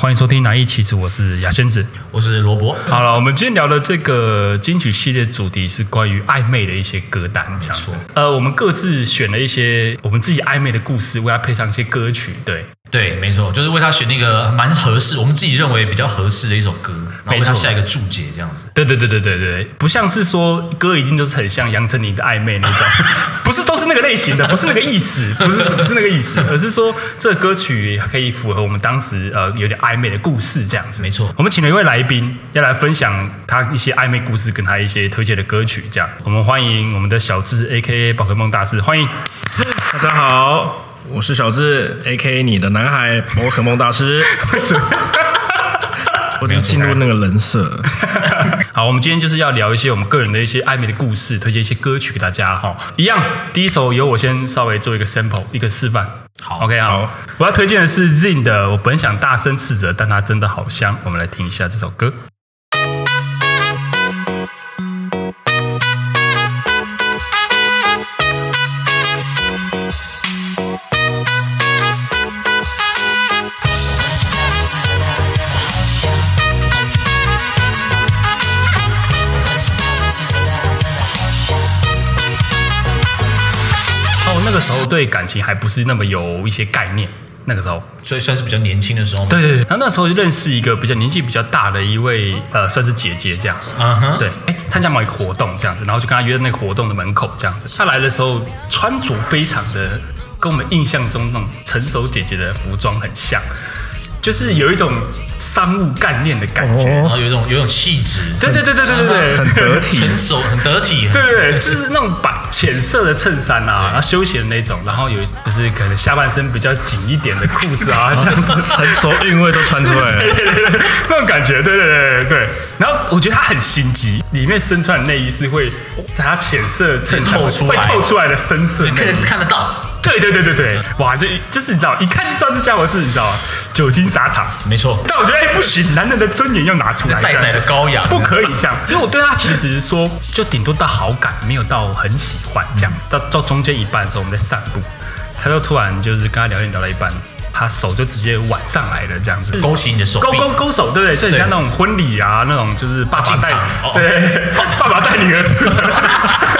欢迎收听《哪一期子》，我是雅仙子，我是罗伯。好了，我们今天聊的这个金曲系列主题是关于暧昧的一些歌单，这样子。呃，我们各自选了一些我们自己暧昧的故事，为它配上一些歌曲。对，对，没错，就是为他选那个蛮合适，我们自己认为比较合适的一首歌，然后为他下一个注解，这样子。对，对，对，对，对，对，不像是说歌一定都是很像杨丞琳的暧昧那种，不是都是那个类型的，不是那个意思，不是不是那个意思，而是说这歌曲可以符合我们当时呃有点暧昧的故事这样子，没错。我们请了一位来宾要来分享他一些暧昧故事，跟他一些推荐的歌曲。这样，我们欢迎我们的小智，A.K.A. 宝可梦大师，欢迎。大家好，我是小智，A.K.A. 你的男孩宝可梦大师。为什么？我已经进入那个人设。好，我们今天就是要聊一些我们个人的一些暧昧的故事，推荐一些歌曲给大家哈。一样，第一首由我先稍微做一个 sample，一个示范。好，OK，好，好，我要推荐的是 ZING 的，我本想大声斥责，但它真的好香。我们来听一下这首歌。对感情还不是那么有一些概念，那个时候，所以算是比较年轻的时候。对对对，然后那时候就认识一个比较年纪比较大的一位呃，算是姐姐这样。嗯哼，对，哎，参加某一个活动这样子，然后就跟她约在那个活动的门口这样子。她来的时候穿着非常的跟我们印象中那种成熟姐姐的服装很像。就是有一种商务干练的感觉，然后有一种有一种气质，对对对对对对对，很得体，成熟很得体，对对对，就是那种白浅色的衬衫啊，然后休闲的那种，然后有就是可能下半身比较紧一点的裤子啊，这样子。成熟韵味都穿出来了，对对对，那种感觉，对对对对。然后我觉得他很心机，里面身穿的内衣是会在他浅色衬透出来，会透出来的深色，看看得到。对对对对对，哇，就就是你知道，一看就知道这家伙是你知道久经沙场，没错。但我觉得哎不行，男人的尊严要拿出来，待宰的羔羊，不可以这样。因为我对他其实说，就顶多到好感，没有到很喜欢这样。到到中间一半的时候，我们在散步，他就突然就是跟他聊天聊到一半，他手就直接挽上来了，这样子勾起你的手，勾勾勾手，对不对？就你像那种婚礼啊，那种就是爸爸带，对，爸爸带女儿出来。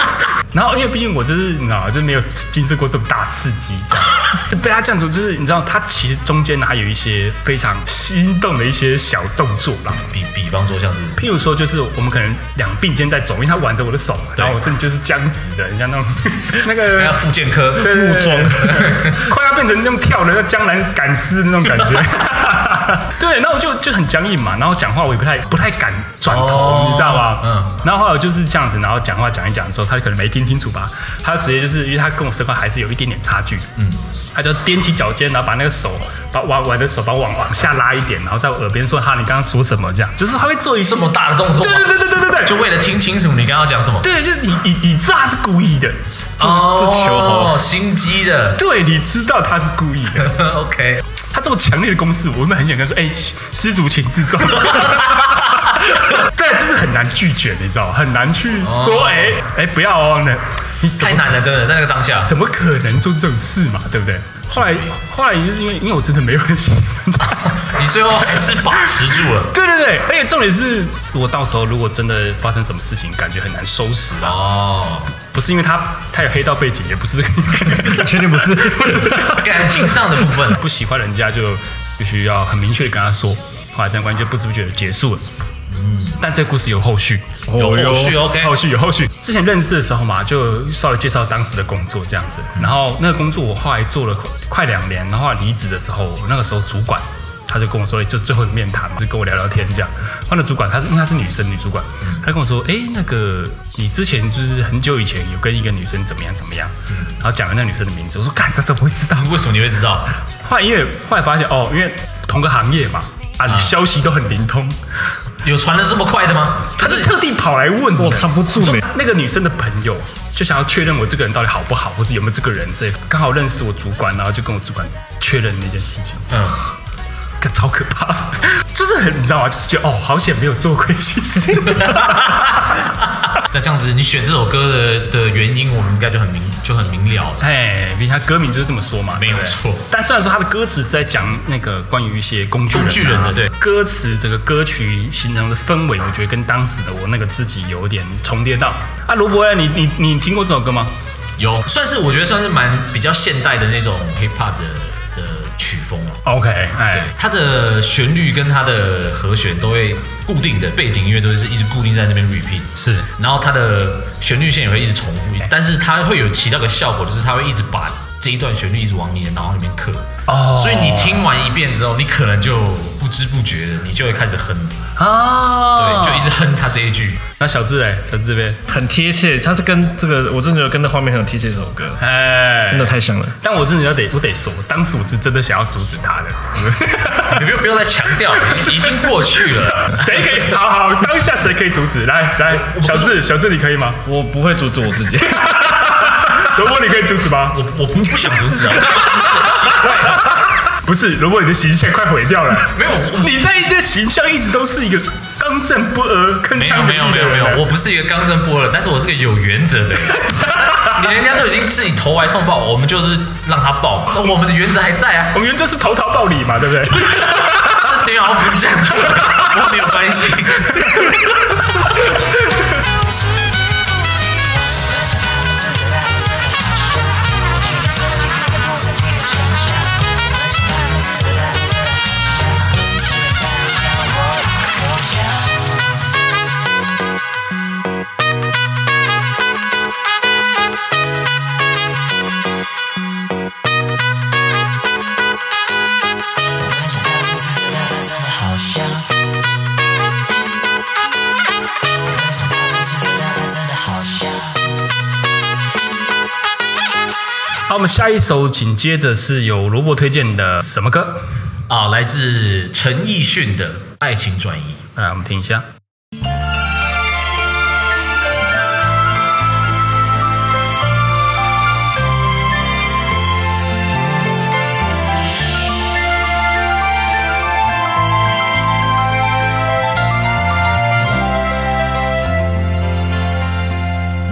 然后，因为毕竟我就是你知道，就是没有经受过这么大刺激，这样就 被他这样子，就是你知道，他其实中间还有一些非常心动的一些小动作啦。比比方说像是，譬如说，就是我们可能两并肩在走，因为他挽着我的手，然后我甚至就是僵直的，你像那种 那个要复健科木桩，快要变成那种跳的那江南赶尸那种感觉。对，然后我就就很僵硬嘛，然后讲话我也不太不太敢转头，哦、你知道吧？嗯。然后后来我就是这样子，然后讲话讲一讲的时候，他可能没听清楚吧，他直接就是因为他跟我身高还是有一点点差距，嗯，他就踮起脚尖，然后把那个手把往我的手把往往下拉一点，然后在我耳边说：“哈，你刚刚说什么？”这样，就是他会做一这么大的动作。对对对对对对对，就为了听清楚你刚刚讲什么。对，就是你你你知道他是故意的。哦，这球好心机的。对，你知道他是故意的。OK。他这么强烈的攻势，我们很想跟他说：“哎、欸，施主请自重。”对，就是很难拒绝，你知道很难去说：“哎、哦，哎、欸，不要哦。”那你 太难了，真的，在那个当下，怎么可能做这种事嘛？对不对？后来，后来就是因为，因为我真的没有很喜欢他，你最后还是把持住了。对对对，而且重点是，如果到时候如果真的发生什么事情，感觉很难收拾啊。哦，不是因为他他有黑道背景，也不是这个，确定不是，不是感情上的部分，不喜欢人家就必须要很明确的跟他说，后来这样关系就不知不觉的结束了。嗯，但这个故事有后续，有后续，OK，后续有后续。之前认识的时候嘛，就稍微介绍当时的工作这样子。然后那个工作我后来做了快两年，然后离职的时候，那个时候主管他就跟我说，就最后的面谈嘛，就跟我聊聊天这样。换了主管，他是因为他是女生女主管，她跟我说，哎，那个你之前就是很久以前有跟一个女生怎么样怎么样，然后讲了那女生的名字。我说，干，这怎么会知道？为什么你会知道？后来因为后来发现哦，因为同个行业嘛，啊，你消息都很灵通。有传的这么快的吗？他是特地跑来问我，藏不住。那个女生的朋友就想要确认我这个人到底好不好，或者有没有这个人。这刚好认识我主管，然后就跟我主管确认那件事情。嗯，超可怕。就 是就是很你知道吗？就是觉得哦，好险没有做亏心事。那这样子，你选这首歌的的原因，我们应该就很明就很明了了。哎，毕竟他歌名就是这么说嘛，没有错。但虽然说他的歌词是在讲那个关于一些工具人、啊、工具人的，对歌词整个歌曲形成的氛围，我觉得跟当时的我那个自己有点重叠到。啊，罗伯，你你你听过这首歌吗？有，算是我觉得算是蛮比较现代的那种 hip hop 的。曲风啊，OK，哎，它的旋律跟它的和弦都会固定的，背景音乐都是一直固定在那边 repeat，是，然后它的旋律线也会一直重复，但是它会有起到个效果，就是它会一直把这一段旋律一直往你的脑海里面刻，哦，所以你听完一遍之后，你可能就不知不觉的，你就会开始哼，啊，对，就一直哼他这一句。那小智哎，小智这边很贴切，他是跟这个，我真的觉得跟那画面很有贴切这首歌，哎，真的太像了。但我真的要得，我得说，当时我是真的想要阻止他的，你不用不用再强调，已经过去了，谁可以？好好，当下谁可以阻止？来来，小智，小智你可以吗？我不会阻止我自己。萝卜，你可以阻止吗？我我不不想阻止啊，不是奇怪啊，不是如果，你的形象快毁掉了。没有，你在的形象一直都是一个刚正不阿、铿锵有力。没有没有没有没有，我不是一个刚正不阿，但是我是个有原则的人。你人家都已经自己投怀送抱，我们就是让他抱嘛。我们的原则还在啊，我们原则是投桃报李嘛，对不对？这陈瑶不是这样说的，我没有关系。好，我们下一首紧接着是由萝卜推荐的什么歌啊？来自陈奕迅的《爱情转移》。来，我们听一下。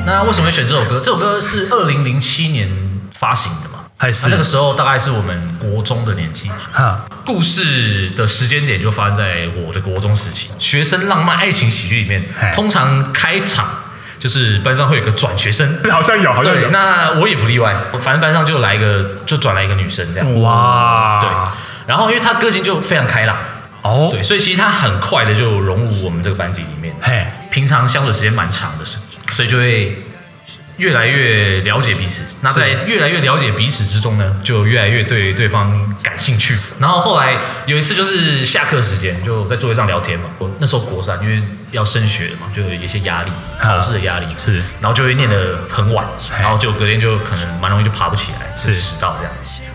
那为什么会选这首歌？这首歌是二零零七年。发行的嘛，还是那个时候大概是我们国中的年纪。哈，故事的时间点就发生在我的国中时期。学生浪漫爱情喜剧里面，通常开场就是班上会有个转学生，好像有，好像有。那我也不例外，反正班上就来一个，就转来一个女生这样。哇，对。然后因为她个性就非常开朗，哦，对，所以其实她很快的就融入我们这个班级里面。嘿，平常相处时间蛮长的，所以就会。越来越了解彼此，那在越来越了解彼此之中呢，就越来越对对方感兴趣。然后后来有一次就是下课时间，就在座位上聊天嘛。我那时候国三，因为要升学嘛，就有一些压力，考试的压力是，然后就会念得很晚，然后就隔天就可能蛮容易就爬不起来，是迟到这样。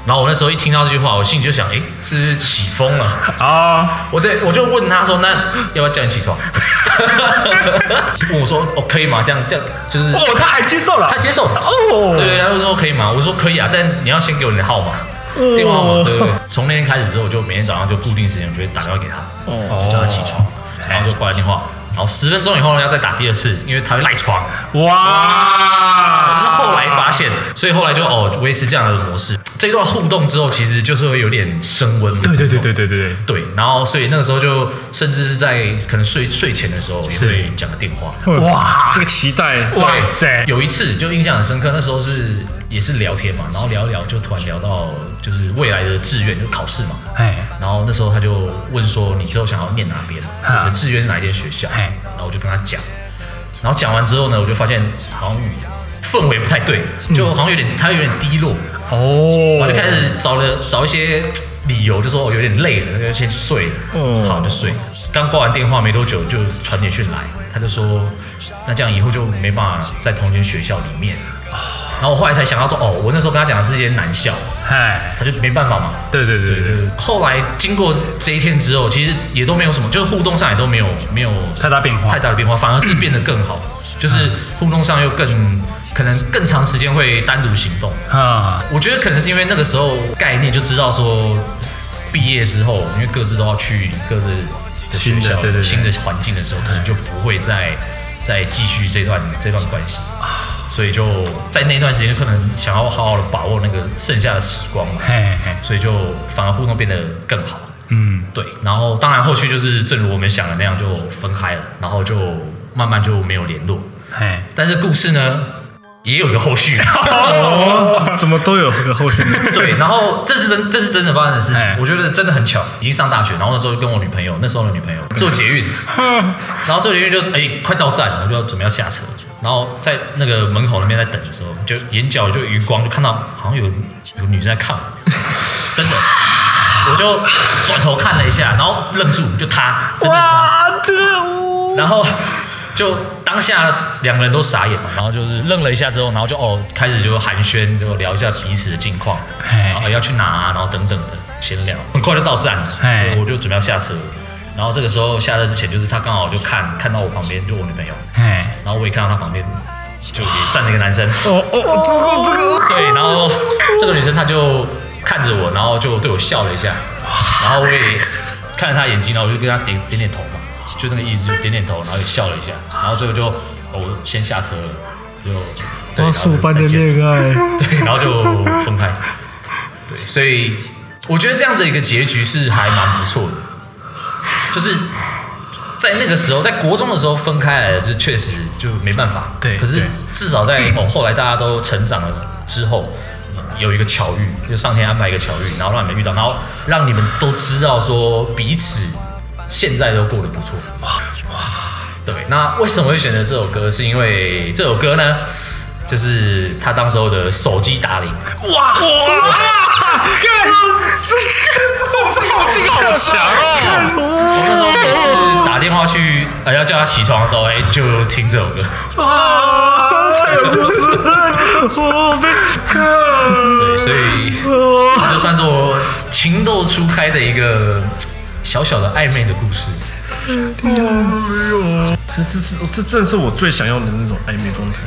然后我那时候一听到这句话，我心里就想，哎，是起风了啊！我在我就问他说，那要不要叫你起床？问我说，哦，可以吗？这样这样就是哦，他还接受了，他接受了哦。对，他就说可以吗？我说可以啊，但你要先给我你的号码，电话号码。对对。从那天开始之后，就每天早上就固定时间，我就会打电话给他，哦，就叫他起床，然后就挂了电话。然后十分钟以后呢，要再打第二次，因为他会赖床。哇！我是后来发现，所以后来就哦维持这样的模式。这段互动之后，其实就是会有点升温。对对对对对对对。对，然后所以那个时候就甚至是在可能睡睡前的时候也会讲个电话。哇，这个期待！哇塞！有一次就印象很深刻，那时候是也是聊天嘛，然后聊一聊就突然聊到就是未来的志愿，就考试嘛。哎。然后那时候他就问说：“你之后想要念哪边？你的志愿是哪一间学校？”哎然后我就跟他讲。然后讲完之后呢，我就发现好像氛围不太对，就好像有点他有点低落。哦，我就开始找了找一些理由，就说我有点累了，要先睡了。嗯，好，就睡。刚挂完电话没多久，就传简讯来，他就说，那这样以后就没办法在同一间学校里面。然后我后来才想到说，哦，我那时候跟他讲的是一些男校，嗨，他就没办法嘛。对对对对，对。后来经过这一天之后，其实也都没有什么，就是互动上也都没有没有太大变化，太大的变化，反而是变得更好，就是互动上又更。可能更长时间会单独行动啊，我觉得可能是因为那个时候概念就知道说，毕业之后因为各自都要去各自的学校，对对，新的环境的时候，可能就不会再再继续这段这段关系啊，所以就在那段时间，可能想要好好的把握那个剩下的时光嘛，嘿嘿，所以就反而互动变得更好。嗯，对。然后当然后续就是正如我们想的那样，就分开了，然后就慢慢就没有联络。嘿，但是故事呢？也有一个后续，哦，怎么都有个后续？对，然后这是真，这是真的发生的事情。我觉得真的很巧，已经上大学，然后那时候跟我女朋友，那时候的女朋友坐捷运，然后坐捷运就哎快到站，我就准备要下车，然后在那个门口那边在等的时候，就眼角就余光就看到好像有有女生在看我，真的，我就转头看了一下，然后愣住，就她，真的是她，然后。就当下两个人都傻眼嘛，然后就是愣了一下之后，然后就哦开始就寒暄，就聊一下彼此的近况，然后要去哪啊，然后等等的闲聊，很快就到站了，嘿。我就准备要下车，然后这个时候下车之前，就是他刚好就看看到我旁边就我女朋友，嘿。然后我也看到他旁边就也站了一个男生，哦哦，这个这个，对，然后这个女生她就看着我，然后就对我笑了一下，然后我也看着她眼睛，然后我就跟她点点点头嘛。就那个意思，就点点头，然后也笑了一下，然后最后就我先下车了，就花束般的恋爱，对，然后就分开，对，所以我觉得这样的一个结局是还蛮不错的，就是在那个时候，在国中的时候分开来的，就确实就没办法，对，可是至少在 哦后来大家都成长了之后，有一个巧遇，就上天安排一个巧遇，然后让你们遇到，然后让你们都知道说彼此。现在都过得不错，哇哇！对，那为什么会选择这首歌？是因为这首歌呢，就是他当时候的手机打铃，哇哇！这这这好劲好强哦！我那时候每次打电话去，呃，要叫他起床的时候，哎，就听这首歌，哇，太有故事了，我被看。对，所以这就算是我情窦初开的一个。小小的暧昧的故事，没有，这这是这正是我最想要的那种暧昧状态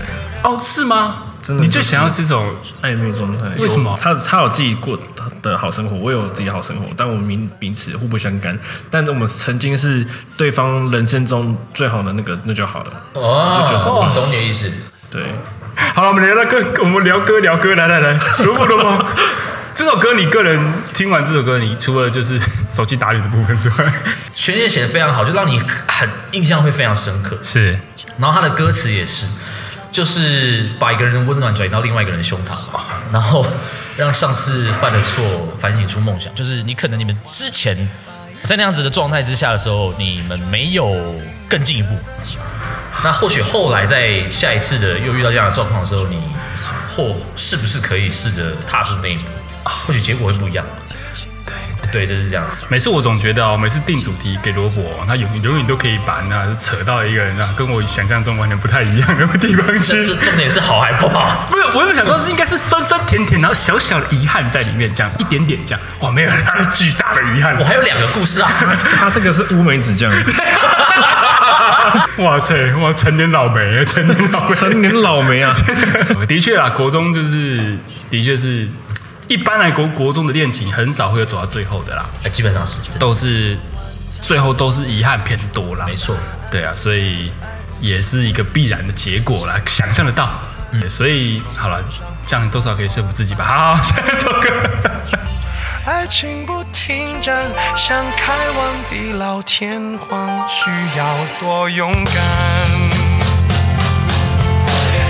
哦，是吗？真的，你最想要这种暧昧状态？为什么？他他有自己过的好生活，我有自己好生活，但我们彼此互不相干。但我们曾经是对方人生中最好的那个，那就好了。哦，我懂你的意思。对，好了，我们聊聊歌，我们聊歌聊歌，来来来，如果如果。这首歌，你个人听完这首歌，你除了就是手机打脸的部分之外，全页写的非常好，就让你很印象会非常深刻。是，然后他的歌词也是，就是把一个人的温暖转移到另外一个人的胸膛，然后让上次犯的错反省出梦想。就是你可能你们之前在那样子的状态之下的时候，你们没有更进一步，那或许后来在下一次的又遇到这样的状况的时候，你或是不是可以试着踏出那一步？或许结果会不一样。对对，就是这样子。每次我总觉得哦，每次定主题给罗伯，他永永远都可以把那扯到一个人啊，跟我想象中完全不太一样的地方去。这重点是好还不好？不是，我有想说，是应该是酸酸甜甜，然后小小的遗憾在里面，这样一点点这样。哇，没有，他是巨大的遗憾。我还有两个故事啊，他 这个是乌梅子酱。哇塞，哇，成年老梅，成年老梅，成年老梅啊！的确啊，国中就是，的确是。一般来国国中的恋情很少会有走到最后的啦，基本上是都是最后都是遗憾偏多啦。没错，对啊，所以也是一个必然的结果啦，想象得到。嗯，所以好了，这样多少可以说服自己吧。好，好，下一首歌。爱情不停站，想开往地老天荒，需要多勇敢。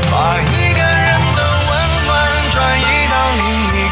把一个人的温暖转移。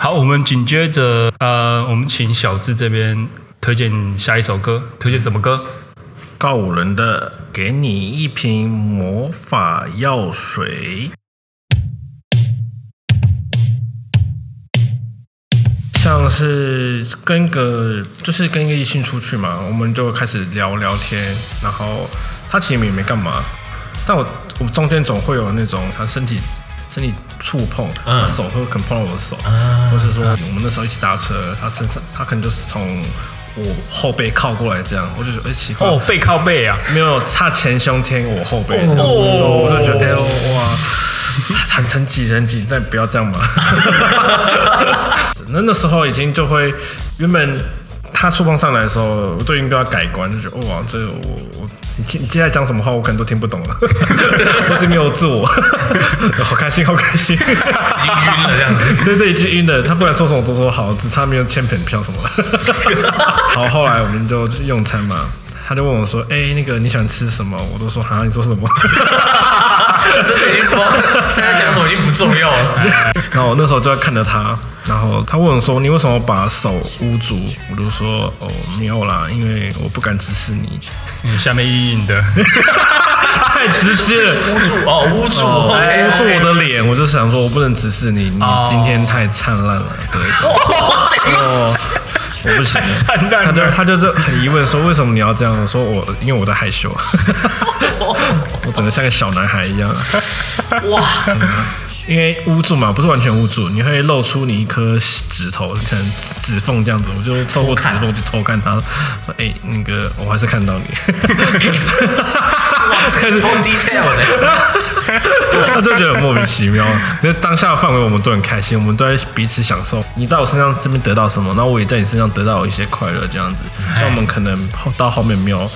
好，我们紧接着，呃，我们请小智这边推荐下一首歌，推荐什么歌？告五人的，给你一瓶魔法药水。像是跟个，就是跟一个异性出去嘛，我们就开始聊聊天，然后他其实也没干嘛，但我我中间总会有那种他身体。身体触碰，他手会可能碰到我的手，嗯、或是说我们那时候一起搭车，他身上他可能就是从我后背靠过来这样，我就觉得哎奇怪，哦背靠背啊，没有差前胸贴我后背，哦，我就觉得哎呦哇，很很挤很挤，但不要这样嘛，那那时候已经就会原本。他触碰上来的时候，我都已经对他改观，就觉得哇，这个、我我你你接下来讲什么话，我可能都听不懂了。我这边有自我，好开心，好开心，已经晕了这样子。对对，已经晕了。他不管说什么都说好，只差没有签本票什么的。好，后来我们就用餐嘛，他就问我说：“哎、欸，那个你喜欢吃什么？”我都说：“好像你说什么？”真的已经光现在讲什么已经不重要了。然后我那时候就在看着他，然后他问我说：“你为什么把手捂住？”我就说：“哦，没有啦，因为我不敢直视你，你下面硬硬的，太直接了，捂住哦，捂住，捂住我的脸。”我就想说，我不能直视你，你今天太灿烂了，对。哦我不行，他就他就就很疑问说，为什么你要这样说？我因为我在害羞，我整个像个小男孩一样。哇！因为捂住嘛，不是完全捂住，你会露出你一颗指头，可能指缝这样子。我就透过指缝去偷看他，说：“哎，那个我还是看到你。”哇，这是超 detail 的。他就觉得很莫名其妙，因为当下的范围我们都很开心，我们都在彼此享受。你在我身上这边得到什么，然后我也在你身上得到一些快乐，这样子。像我们可能到后面没有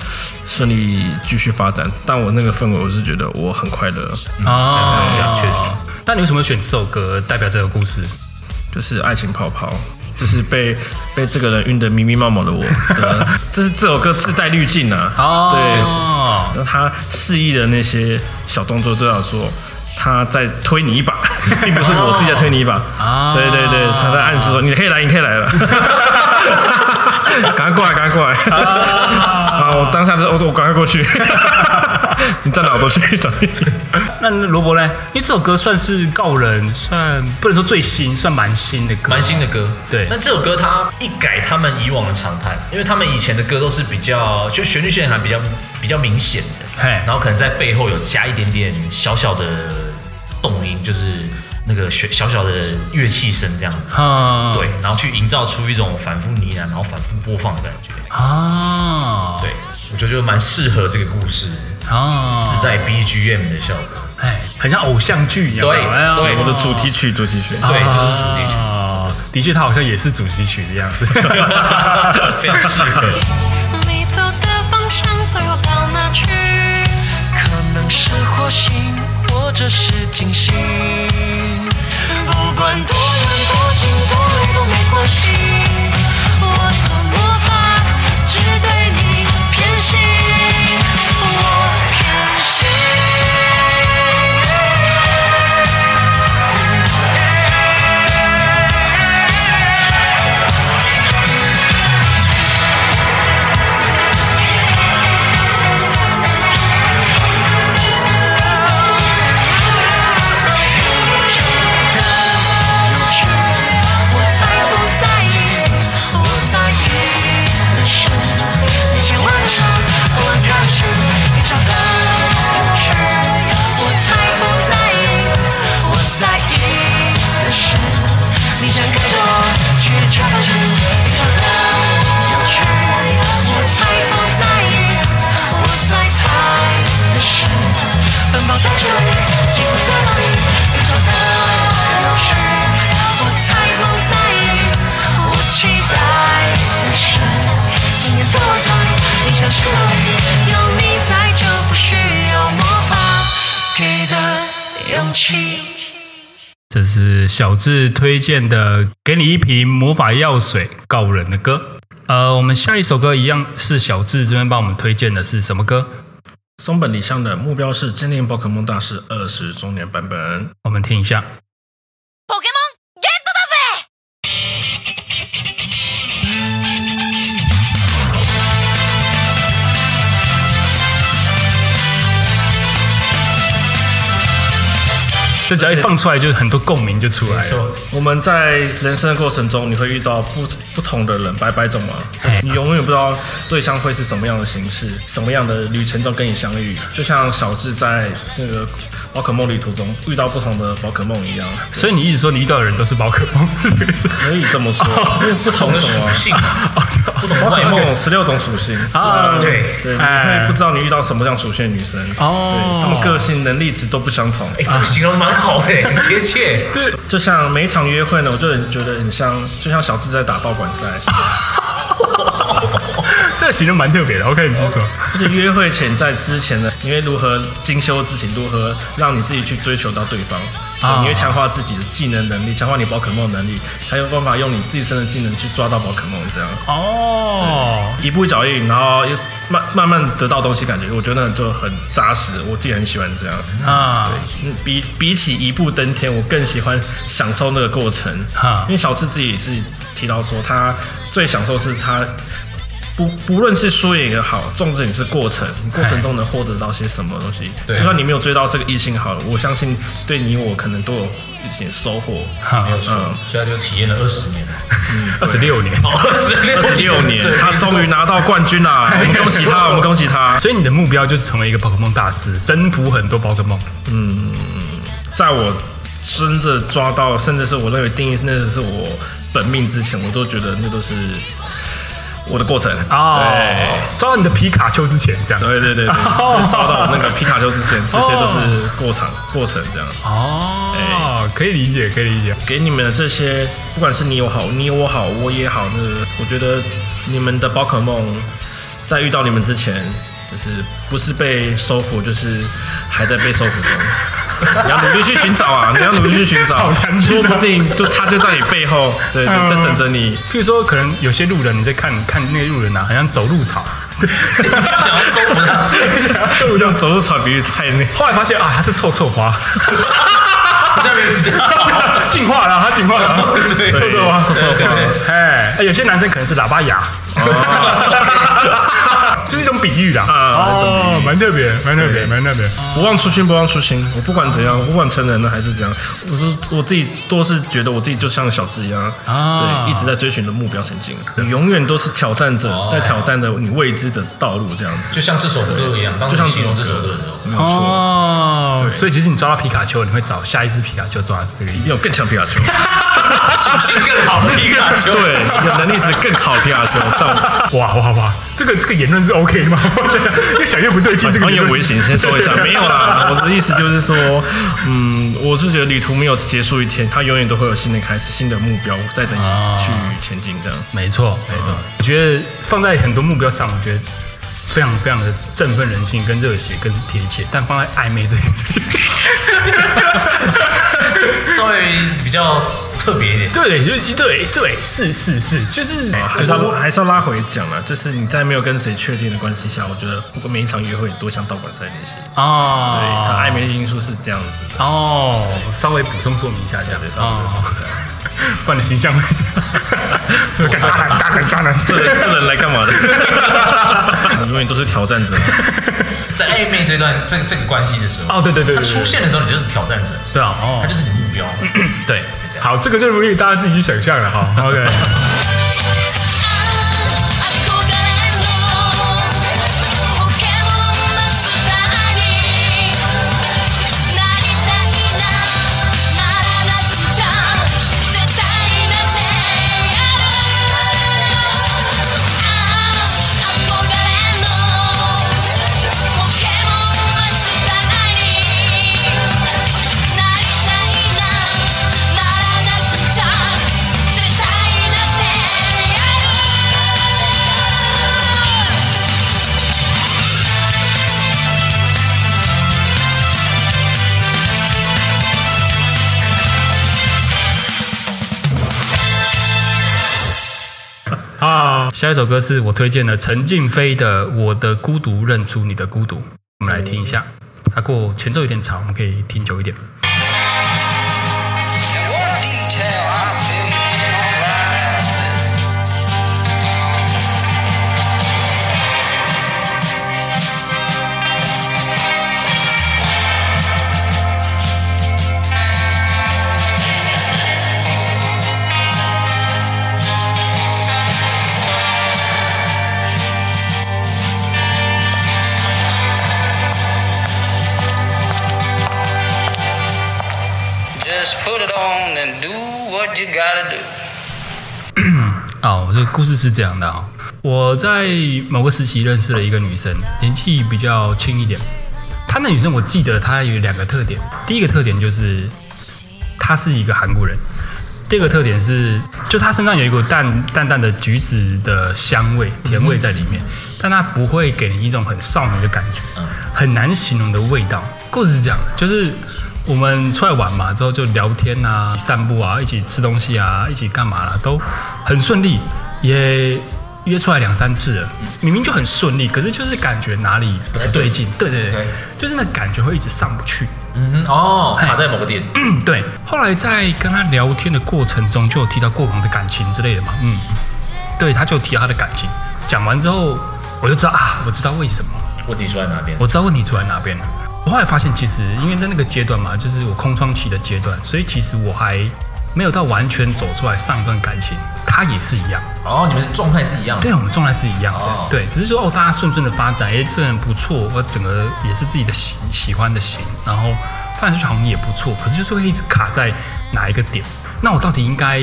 顺利继续发展，但我那个氛围，我是觉得我很快乐啊，确实。但你为什么选这首歌代表这个故事？就是爱情泡泡，就是被被这个人晕得迷迷茫茫的我。对，就是这首歌自带滤镜啊。哦，对，然后他示意的那些小动作都要说。他在推你一把，并不是我自己在推你一把。啊，对对对，他在暗示说你可以来，你可以来了。赶快过来，赶快过来。啊，我当下就我我赶快过去。你站哪我都去找你。那罗伯呢？因为这首歌算是告人，算不能说最新，算蛮新的歌，蛮新的歌。对。那这首歌它一改他们以往的常态，因为他们以前的歌都是比较就旋律线还比较比较明显的，嘿，然后可能在背后有加一点点小小的。动音就是那个小小小的乐器声这样子，啊，对，然后去营造出一种反复呢喃，然后反复播放的感觉。啊，对，我觉得就蛮适合这个故事啊，自带 BGM 的效果，哎，很像偶像剧一样，对，对，我的主题曲，主题曲，对，就是主题曲。啊，的确，它好像也是主题曲的样子，非常适合。你走的方向，最后到哪去？可能是火星。或者是惊喜，不管多远多近多累都没关系。这是小智推荐的，给你一瓶魔法药水告人的歌。呃，我们下一首歌一样是小智这边帮我们推荐的，是什么歌？松本里香的目标是精灵宝可梦大师二十周年版本。我们听一下。这只要一放出来，就很多共鸣就出来了。没错，我们在人生的过程中，你会遇到不不同的人，百百种嘛。你永远不知道对象会是什么样的形式，什么样的旅程中跟你相遇。就像小智在那个宝可梦旅途中遇到不同的宝可梦一样。所以你一直说你遇到的人都是宝可梦，是这个意思？可以这么说，因为不同的属性，不同宝可梦十六种属性啊，对对，你会不知道你遇到什么样属性的女生哦，他们个性能力值都不相同。哎，这个形容蛮好的，很贴切。对，就像每一场约会呢，我就很觉得很像，就像小智在打道馆赛。这个其实蛮特别的我看你继续说。而且约会前在之前呢，你会如何精修自己，如何让你自己去追求到对方？啊，你会强化自己的技能能力，强化你宝可梦能力，才有办法用你自身的技能去抓到宝可梦。这样哦，一步一脚印，然后又慢慢慢得到东西，感觉我觉得那就很扎实。我自己很喜欢这样啊。对，比比起一步登天，我更喜欢享受那个过程。哈，因为小智自己也是提到说，他最享受是他。不不论是输赢也好，重点是过程，你过程中能获得到些什么东西。对，就算你没有追到这个异性好了，我相信对你我可能都有一些收获。没有错，所以他就体验了二十年，二十六年，二十二十六年，他终于拿到冠军了，我们恭喜他，我们恭喜他。所以你的目标就是成为一个宝可梦大师，征服很多宝可梦。嗯，在我真的抓到，甚至是我认为定义那是我本命之前，我都觉得那都是。我的过程。哦，对，抓到你的皮卡丘之前，这样，对对对对，抓到那个皮卡丘之前，这些都是过程过程这样。哦，可以理解，可以理解。给你们的这些，不管是你有好，你有我好，我也好，那我觉得你们的宝可梦在遇到你们之前，就是不是被收服，就是还在被收服中。你要努力去寻找啊！你要努力去寻找，说不定就他就在你背后，对，在等着你。譬如说，可能有些路人你在看看那个路人啊，好像走路草，想要收服他，想要收服这样走路草，比喻太那。后来发现啊，他是臭臭花，这样比较进化了，他进化了，臭臭花，臭臭花。哎，有些男生可能是喇叭牙。这是一种比喻啦，哦，蛮特别，蛮特别，蛮特别。不忘初心，不忘初心。我不管怎样，不管成人了还是怎样，我说我自己都是觉得我自己就像小智一样，对，一直在追寻的目标前进。你永远都是挑战者，在挑战着你未知的道路，这样子。就像这首歌一样，就像形容这首歌的时候，没有错。哦，所以其实你抓到皮卡丘，你会找下一只皮卡丘抓的是这个，一定有更强皮卡丘，属性更好的皮卡丘，对，有能力值更好的皮卡丘。但哇哇哇！这个这个言论是 OK 吗？我觉得越想越不对劲。这个言危险，先说一下，没有啦。我的意思就是说，嗯，我是觉得旅途没有结束一天，它永远都会有新的开始，新的目标在等你去前进。这样，没错，没错。我觉得放在很多目标上，我觉得非常非常的振奋人心、跟热血、跟贴切。但放在暧昧这边，稍微比较。特别一点，对，就对对，是是是，就是就是还是要还是要拉回讲了，就是你在没有跟谁确定的关系下，我觉得不过每一场约会多像道馆赛练习哦，对，他暧昧的因素是这样子的。哦，稍微补充说明一下这样。子哦，换了形象，渣男渣男渣男，这人这人来干嘛的？永远都是挑战者，在暧昧这段这这个关系的时候，哦对对对，他出现的时候你就是挑战者，对啊，哦，他就是你目标，对。好，这个就容易大家自己去想象了哈。OK。下一首歌是我推荐的陈静飞的《我的孤独认出你的孤独》，我们来听一下。它过前奏有点长，我们可以听久一点。Just put it on and do what you gotta do。哦，这个故事是这样的啊，我在某个时期认识了一个女生，年纪比较轻一点。她那女生我记得她有两个特点，第一个特点就是她是一个韩国人，第二个特点是就她身上有一股淡淡淡的橘子的香味、甜味在里面，但她不会给你一种很少女的感觉，很难形容的味道。故事是这样的，就是。我们出来玩嘛，之后就聊天啊，散步啊，一起吃东西啊，一起干嘛啦，都很顺利，也约出来两三次了。明明就很顺利，可是就是感觉哪里不太对劲。对对对.就是那感觉会一直上不去。嗯哼，哦，卡在某个点。嗯，对。后来在跟他聊天的过程中，就有提到过往的感情之类的嘛。嗯，对，他就提到他的感情。讲完之后，我就知道啊，我知道为什么。问题出在哪边？我知道问题出在哪边了。我后来发现，其实因为在那个阶段嘛，就是我空窗期的阶段，所以其实我还没有到完全走出来。上一段感情，他也是一样。哦，你们状态是一样的。对，我们状态是一样的。哦、对，只是说哦，大家顺顺的发展，哎，这个人不错，我整个也是自己的喜喜欢的型，然后发展出去好像也不错，可是就是会一直卡在哪一个点？那我到底应该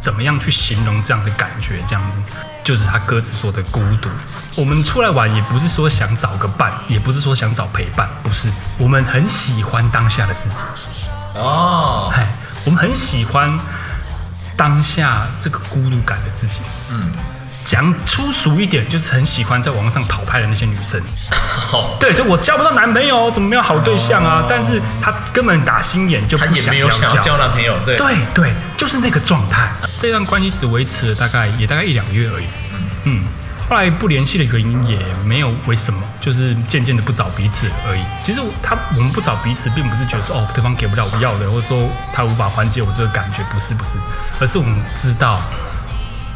怎么样去形容这样的感觉？这样子。就是他歌词说的孤独。我们出来玩也不是说想找个伴，也不是说想找陪伴，不是。我们很喜欢当下的自己。哦，嗨，我们很喜欢当下这个孤独感的自己。嗯，讲粗俗一点，就是很喜欢在网上讨拍的那些女生。哦，对，就我交不到男朋友，怎么没有好对象啊？哦，但是她根本打心眼就不想要交，他也没有想要交男朋友。对，对对，就是那个状态。这段关系只维持了大概也大概一两个月而已。嗯，后来不联系的原因也没有为什么，就是渐渐的不找彼此而已。其实他我们不找彼此，并不是觉得说哦，对方给不了我要的，或者说他无法缓解我这个感觉，不是不是，而是我们知道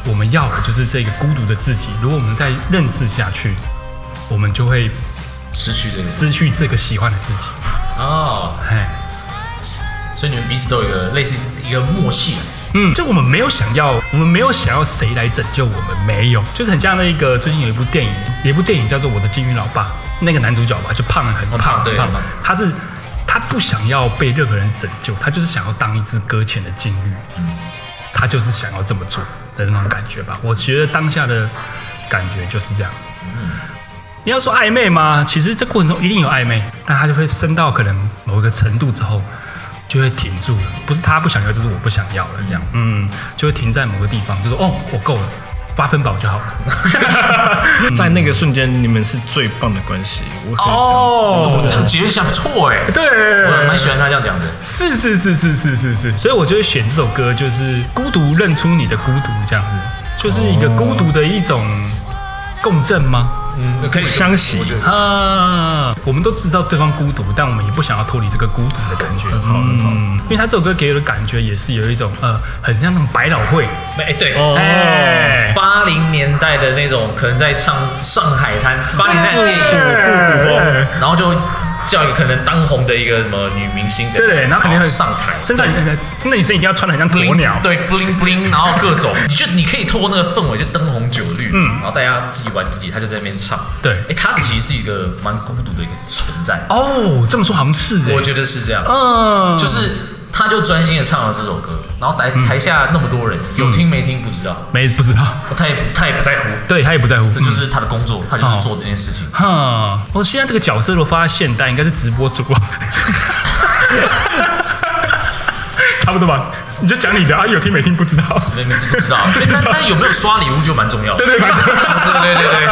我们要的就是这个孤独的自己。如果我们再认识下去，我们就会失去这个失去这个喜欢的自己。哦，嘿，所以你们彼此都有一个类似一个默契。嗯，就我们没有想要，我们没有想要谁来拯救我们，没有，就是很像那个最近有一部电影，有一部电影叫做《我的金鱼老爸》，那个男主角吧，就胖了很胖很胖，他是他不想要被任何人拯救，他就是想要当一只搁浅的金鱼，嗯，他就是想要这么做的那种感觉吧。我觉得当下的感觉就是这样。嗯，你要说暧昧吗？其实这过程中一定有暧昧，但他就会升到可能某一个程度之后。就会停住了，不是他不想要，就是我不想要了，这样，嗯，就会停在某个地方，就说哦，我够了，八分饱就好了。在那个瞬间，你们是最棒的关系，我可以这样哦，这个结论下不错哎，对，我蛮喜欢他这样讲的，是是是是是是是，所以我就会选这首歌，就是孤独认出你的孤独，这样子，就是一个孤独的一种共振吗？嗯，可以相喜啊！我们都知道对方孤独，但我们也不想要脱离这个孤独的感觉。很好，很好。因为他这首歌给我的感觉也是有一种呃，很像那种百老汇。哎，对哦，八零年代的那种，可能在唱《上海滩》，八零年代电影复古风，然后就。叫一个可能当红的一个什么女明星，对对，然后肯定会上台，身上那女生一定要穿的很像鸵鸟，对，bling bling，然后各种，你就你可以透过那个氛围，就灯红酒绿，嗯，然后大家自己玩自己，他就在那边唱，对，哎，他其实是一个蛮孤独的一个存在，哦，这么说好像是，我觉得是这样，嗯，就是。他就专心的唱了这首歌，然后台台下那么多人，有听没听不知道，没不知道，他也不他也不在乎，对他也不在乎，这就是他的工作，他就是做这件事情。哈，我现在这个角色如果发在现代，应该是直播主。啊，差不多吧？你就讲你的啊，有听没听？不知道，没没不知道，但但有没有刷礼物就蛮重要的，对对对。对 对对对，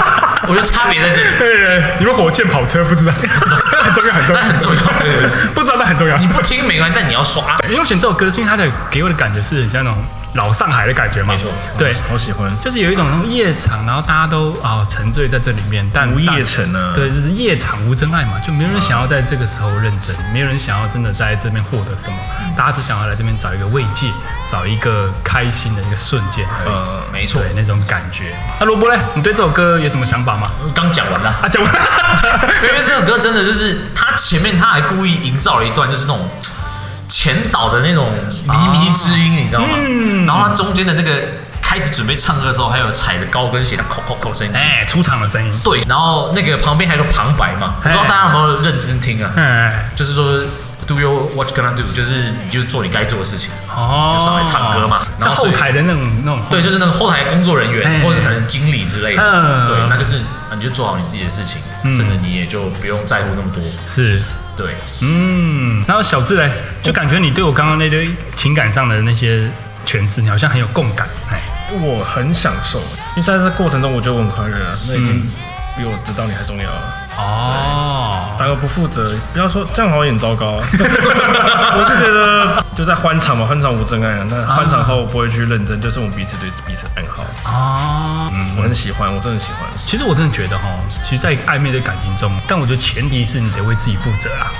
我觉得差别在这里。对对，你们火箭跑车不知道，很重要很重要，但很重要，对对对，不知道但很重要。你不听没关系，但你要刷。因为我选这首歌是因为它的给我的感觉是很像那种。老上海的感觉嘛，没错，对，好喜欢，就是有一种那种夜场，然后大家都啊沉醉在这里面，但无夜城呢，对，就是夜场无真爱嘛，就没有人想要在这个时候认真，没有人想要真的在这边获得什么，大家只想要来这边找一个慰藉，找一个开心的一个瞬间，呃，没错，那种感觉。那萝卜嘞，你对这首歌有什么想法吗？刚讲完了，啊，讲完了，因为这首歌真的就是他前面他还故意营造了一段就是那种。前导的那种靡靡之音，你知道吗？嗯，然后他中间的那个开始准备唱歌的时候，还有踩着高跟鞋的“扣扣扣”声音，哎，出场的声音。对，然后那个旁边还有个旁白嘛，不知道大家有没有认真听啊？嗯，就是说 Do your what you gonna do，就是你就做你该做的事情，哦，就上来唱歌嘛。然后后台的那种那种，对，就是那个后台工作人员，或者是可能经理之类的，嗯，对，那就是你就做好你自己的事情，甚至你也就不用在乎那么多。是，对，嗯。然后小智嘞，就感觉你对我刚刚那堆情感上的那些诠释，你好像很有共感，哎，我很享受，因为在这过程中我就很快乐，那已经比我知道你还重要了。哦，打个不负责，不要说这样好像也很糟糕啊。我是觉得就在欢场嘛，欢场无真爱啊。那欢场后不会去认真，就是我们彼此对彼此暗号啊。嗯，我很喜欢，我真的喜欢。其实我真的觉得哈，其实，在暧昧的感情中，但我觉得前提是你得为自己负责啊。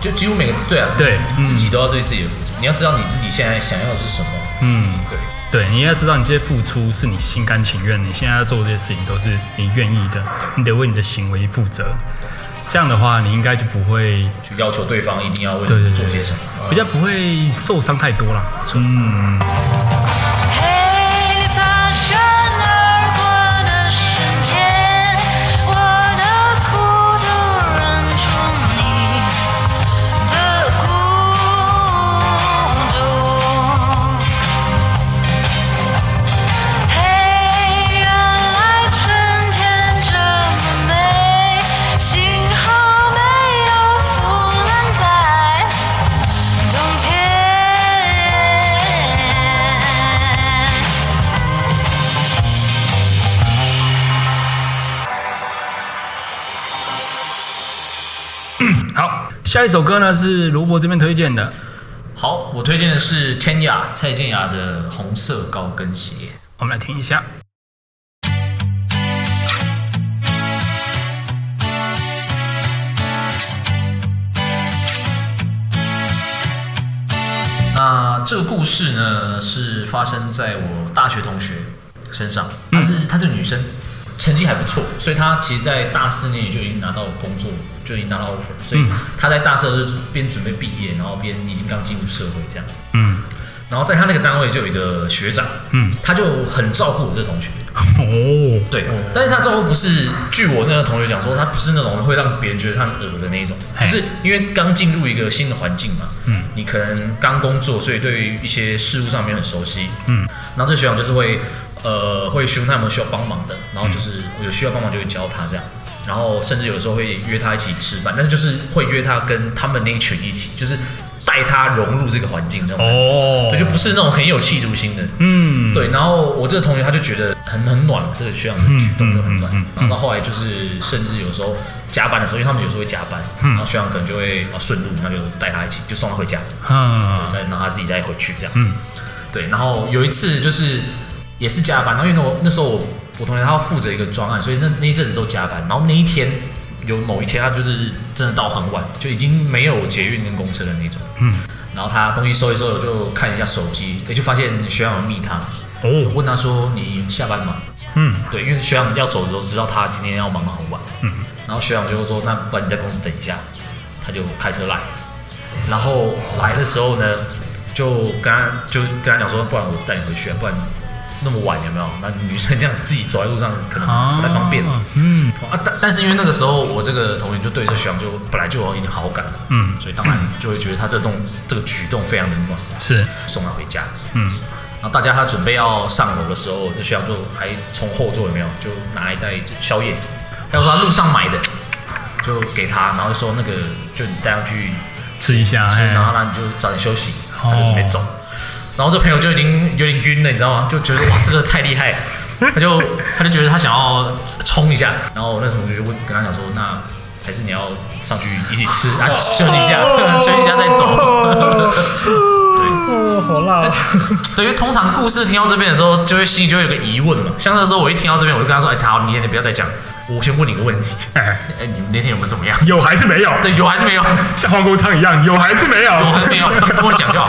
就几乎每个对啊，对，自己都要对自己的负责。你要知道你自己现在想要的是什么。嗯，对。对，你要知道，你这些付出是你心甘情愿，你现在要做这些事情都是你愿意的，你得为你的行为负责。这样的话，你应该就不会去要求对方一定要为你做些什么，比较不会受伤太多了。嗯。下一首歌呢是萝卜这边推荐的。好，我推荐的是天雅蔡健雅的《红色高跟鞋》，我们来听一下。那这个故事呢是发生在我大学同学身上，她是她是女生。成绩还不错，所以他其实，在大四那年就已经拿到工作，就已经拿到 offer，所以他在大四的时候边准备毕业，然后边已经刚进入社会这样。嗯，然后在他那个单位就有一个学长，嗯，他就很照顾我这同学。哦，对，但是他照顾不是，据我那个同学讲说，他不是那种会让别人觉得他很恶的那一种，就是因为刚进入一个新的环境嘛，嗯，你可能刚工作，所以对于一些事物上面很熟悉，嗯，然后这学长就是会。呃，会询问他有没有需要帮忙的，然后就是有需要帮忙就会教他这样，然后甚至有时候会约他一起吃饭，但是就是会约他跟他们那一群一起，就是带他融入这个环境这种哦，对，就不是那种很有企图心的，嗯，对。然后我这个同学他就觉得很很暖，这个学长的举动就很暖，然后到后来就是甚至有时候加班的时候，因为他们有时候会加班，然后学长可能就会啊顺路，那就带他一起就送他回家，嗯，对，再让他自己再回去这样子，对。然后有一次就是。也是加班，然后因为我那时候我我同学他要负责一个专案，所以那那一阵子都加班。然后那一天有某一天，他就是真的到很晚，就已经没有捷运跟公车的那种。嗯。然后他东西收一收，就看一下手机，也就发现学长有密他，哦，问他说：“你下班吗？”嗯。对，因为学长要走的时候知道他今天要忙得很晚。嗯。然后学长就说：“那不然你在公司等一下。”他就开车来，然后来的时候呢，就跟他就跟他讲说：“不然我带你回去，不然。”那么晚有没有？那女生这样自己走在路上可能不太方便。嗯啊，但但是因为那个时候我这个同学就对这学长就本来就有一点好感了，嗯，所以当然就会觉得他这动这个举动非常的暖，是送他回家。嗯，然后大家他准备要上楼的时候，这学长就还从后座有没有就拿一袋宵夜，他说他路上买的，就给他，然后说那个就你带上去吃一下，然后呢你就早点休息，他就准备走。然后这朋友就已经 有点晕了，你知道吗？就觉得哇，这个太厉害，他就他就觉得他想要冲一下。然后我那同学就问跟他讲说，那还是你要上去一起吃啊，休息一下，休息一下再走。对，哦，好辣。对，因为通常故事听到这边的时候，就会心里就会有个疑问嘛。像那时候我一听到这边，我就跟他说，哎，好，你你不要再讲。我先问你个问题，哎，哎，你那天有没有怎么样？有还是没有？对，有还是没有？像黄国昌一样，有还是没有？有还是没有？你跟我讲就好。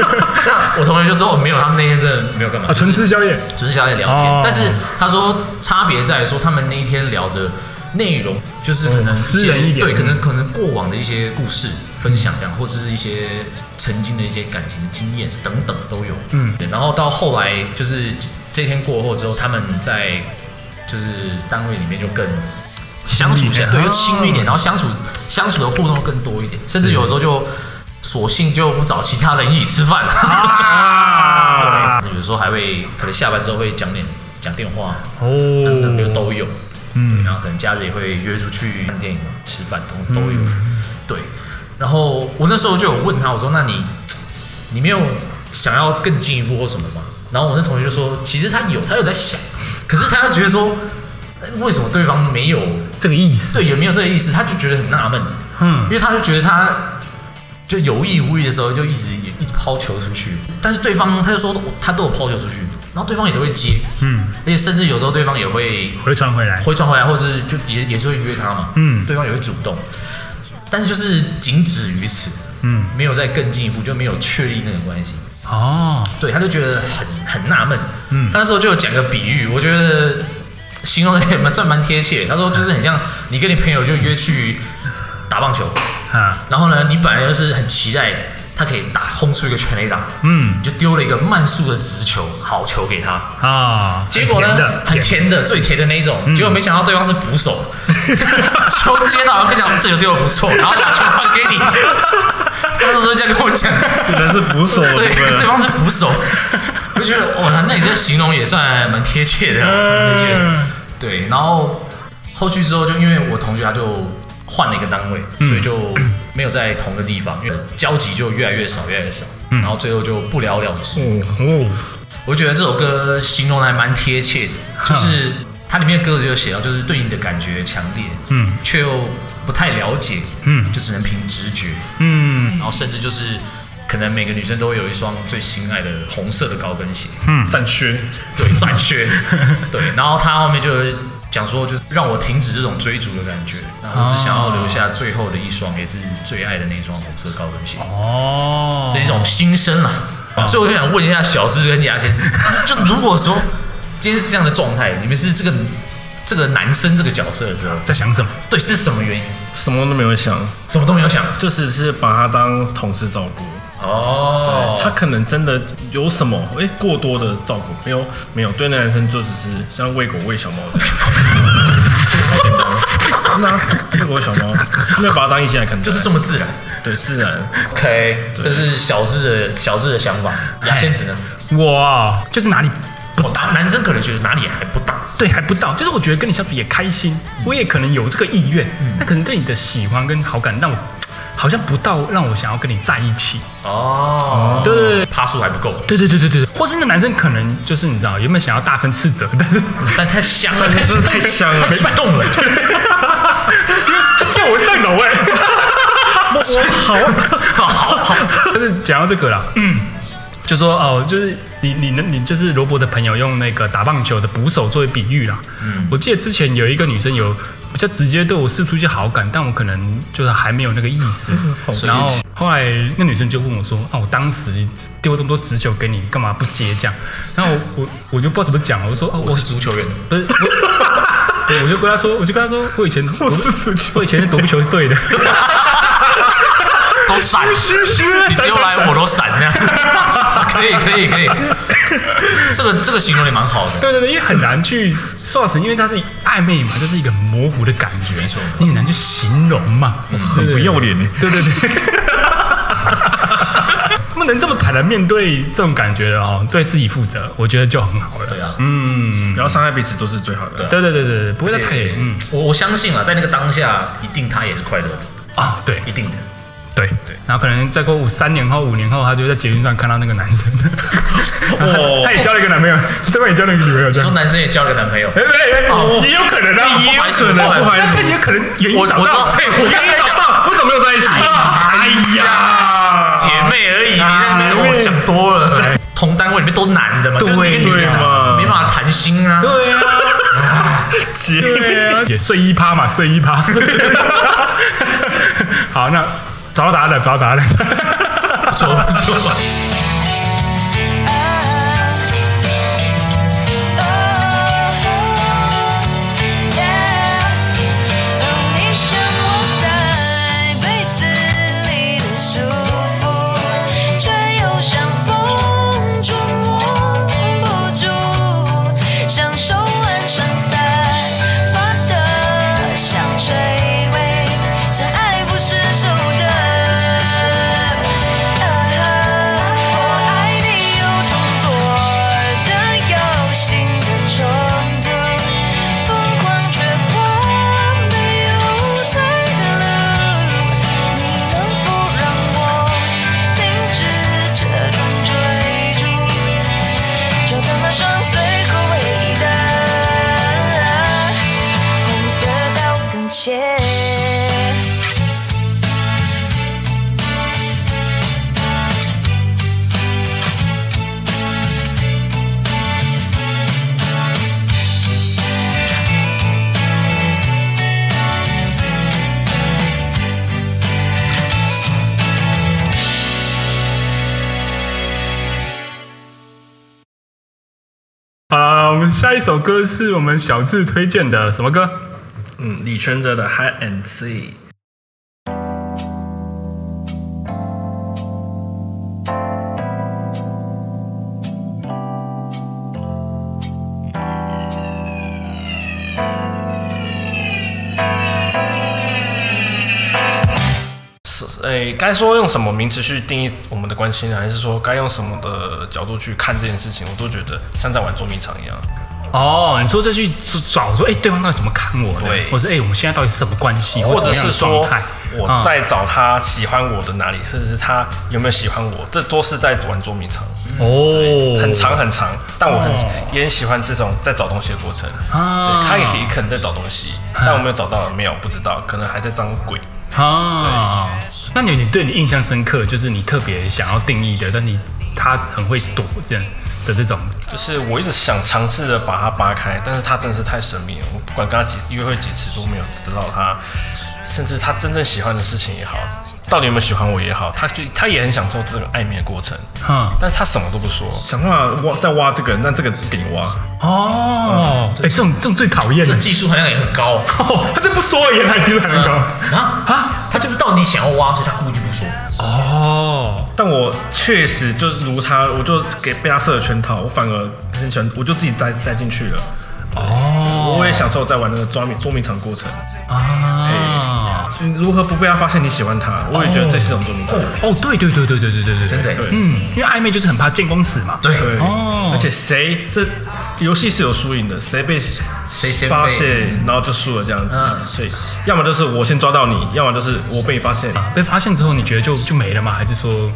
那我同学就说没有，他们那天真的没有干嘛？啊，纯吃宵夜，纯吃宵夜聊天。但是他说差别在于说，他们那一天聊的内容就是可能私人一点，对，可能可能过往的一些故事分享这样，或者是一些曾经的一些感情经验等等都有。嗯，然后到后来就是这天过后之后，他们在就是单位里面就更。相处起来，对，又亲密一点，然后相处相处的互动更多一点，甚至有的时候就索性就不找其他人一起吃饭了。啊，对，有时候还会可能下班之后会讲点讲电话哦，等等就都有。嗯，然后可能假日也会约出去看电影、吃饭，都都有。对，然后我那时候就有问他，我说：“那你你没有想要更进一步或什么吗？”然后我那同学就说：“其实他有，他有在想，可是他又觉得说，为什么对方没有这个意思？对，也没有这个意思？他就觉得很纳闷。嗯，因为他就觉得他就有意无意的时候就一直也一直抛球出去，但是对方他就说他都有抛球出去，然后对方也都会接。嗯，而且甚至有时候对方也会回传回来，回传回来，或者是就也也是会约他嘛。嗯，对方也会主动，但是就是仅止于此。嗯，没有再更进一步，就没有确立那个关系。”哦，对，他就觉得很很纳闷，嗯，他那时候就有讲个比喻，我觉得形容的也蛮算蛮贴切。他说就是很像你跟你朋友就约去打棒球，啊，然后呢，你本来就是很期待他可以打轰出一个全垒打，嗯，你就丢了一个慢速的直球好球给他。啊，结果呢，很甜的最甜的那一种，结果没想到对方是捕手，球接到，我跟你讲这球丢的不错，然后把球还给你。他那时候这样跟我讲，原来是捕手，对，对方是捕手，我就觉得哇，那你这形容也算蛮贴切的，贴切。对，然后后续之后，就因为我同学他就换了一个单位，所以就没有在同个地方，因为交集就越来越少，越来越少，然后最后就不了了之。我觉得这首歌形容的还蛮贴切的，就是它里面的歌词就写到，就是对你的感觉强烈，嗯，却又。不太了解，嗯，就只能凭直觉，嗯，然后甚至就是，可能每个女生都会有一双最心爱的红色的高跟鞋，嗯，战靴，对，战靴，对，然后他后面就讲说，就让我停止这种追逐的感觉，然后只想要留下最后的一双，也是最爱的那双红色高跟鞋，哦，这是一种心声啊，所以我就想问一下小智跟牙仙，就如果说今天是这样的状态，你们是这个。这个男生这个角色的时候在想什么？对，是什么原因？什么都没有想，什么都没有想，就只是把他当同事照顾。哦，他可能真的有什么？哎，过多的照顾没有？没有，对那男生就只是像喂狗喂小猫这样。太简单了，那喂狗喂小猫，没有把他当异性来看，就是这么自然。对，自然。OK，这是小智的小智的想法。牙仙子呢？哇，就是哪里？不大，男生可能觉得哪里还不大，对，还不到。就是我觉得跟你相处也开心，我也可能有这个意愿，那可能对你的喜欢跟好感让我好像不到，让我想要跟你在一起。哦，对，趴数还不够。对对对对对，或是那男生可能就是你知道有没有想要大声斥责，但是但太香了，太香太香了，太激动了，他叫我上楼 哎，我好好好，就是讲到这个了，嗯。就说哦，就是你你能你就是罗伯的朋友用那个打棒球的捕手作为比喻啦。嗯，我记得之前有一个女生有比较直接对我试出一些好感，但我可能就是还没有那个意思。然后后来那女生就问我说：“啊，我当时丢这么多直球给你，干嘛不接？”这样，然后我我我就不知道怎么讲，我说：“哦，我是足球员，不是。” 我就跟他说，我就跟他说，我以前 我是足球，我以前是躲避球队的。都闪，你丢来我都闪，这样可以可以可以。这个这个形容也蛮好的。对对对，因为很难去说实，因为它是暧昧嘛，就是一个模糊的感觉，你很难去形容嘛，很不要脸。对对对，不能这么坦然面对这种感觉的哦，对自己负责，我觉得就很好了。对啊，嗯，不要伤害彼此都是最好的。对对对对，不会太嗯，我我相信啊，在那个当下，一定他也是快乐的啊，对，一定的。对对，然后可能再过五三年后、五年后，她就在捷运上看到那个男生，他也交了一个男朋友，对吧？也交了一个女朋友。你说男生也交了个男朋友？哎哎哦，也有可能啊，也有可能，不好意思，他也可能原因找到，对，我刚刚想到，为什么没有在一起？哎呀，姐妹而已，你那边我想多了。同单位里面都男的嘛，对嘛，没办法谈心啊。对啊，姐妹也睡衣趴嘛，睡衣趴。好，那。找到答案了，找到答案了，不错不错。一首歌是我们小智推荐的什么歌？嗯，李权哲的《High and Seek》。哎，该说用什么名词去定义我们的关系呢？还是说该用什么的角度去看这件事情？我都觉得像在玩捉迷藏一样。哦，你说这去找说，哎，对方到底怎么看我的？对，或者哎，我们现在到底是什么关系？或者是说我在找他喜欢我的哪里，甚至是他有没有喜欢我？这都是在玩捉迷藏。哦，很长很长，但我很也很喜欢这种在找东西的过程。啊，他也可以可能在找东西，但我没有找到，没有不知道，可能还在装鬼。啊。那你你对你印象深刻，就是你特别想要定义的，但你他很会躲这样的这种，就是我一直想尝试着把它扒开，但是他真的是太神秘了，我不管跟他几约会几次都没有知道他，甚至他真正喜欢的事情也好。到底有没有喜欢我也好，他就他也很享受这个暧昧的过程，哈，但是他什么都不说，想办法挖再挖这个，但这个不给你挖。哦，哎，这种这种最讨厌，这技术含量也很高，他这不说而已，他技术还很高。啊啊，他就知道你想要挖，所以他故意不说。哦，但我确实就是如他，我就给被他设了圈套，我反而很喜欢，我就自己栽栽进去了，哦，我也享受在玩那个捉迷捉迷藏过程啊。如何不被他发现你喜欢他？我也觉得这是一种捉迷藏。哦，对对对对对对对对，真的，嗯，因为暧昧就是很怕见光死嘛。对，哦，而且谁这游戏是有输赢的，谁被谁先发现，然后就输了这样子。所以，要么就是我先抓到你，要么就是我被发现。被发现之后，你觉得就就没了吗？还是说？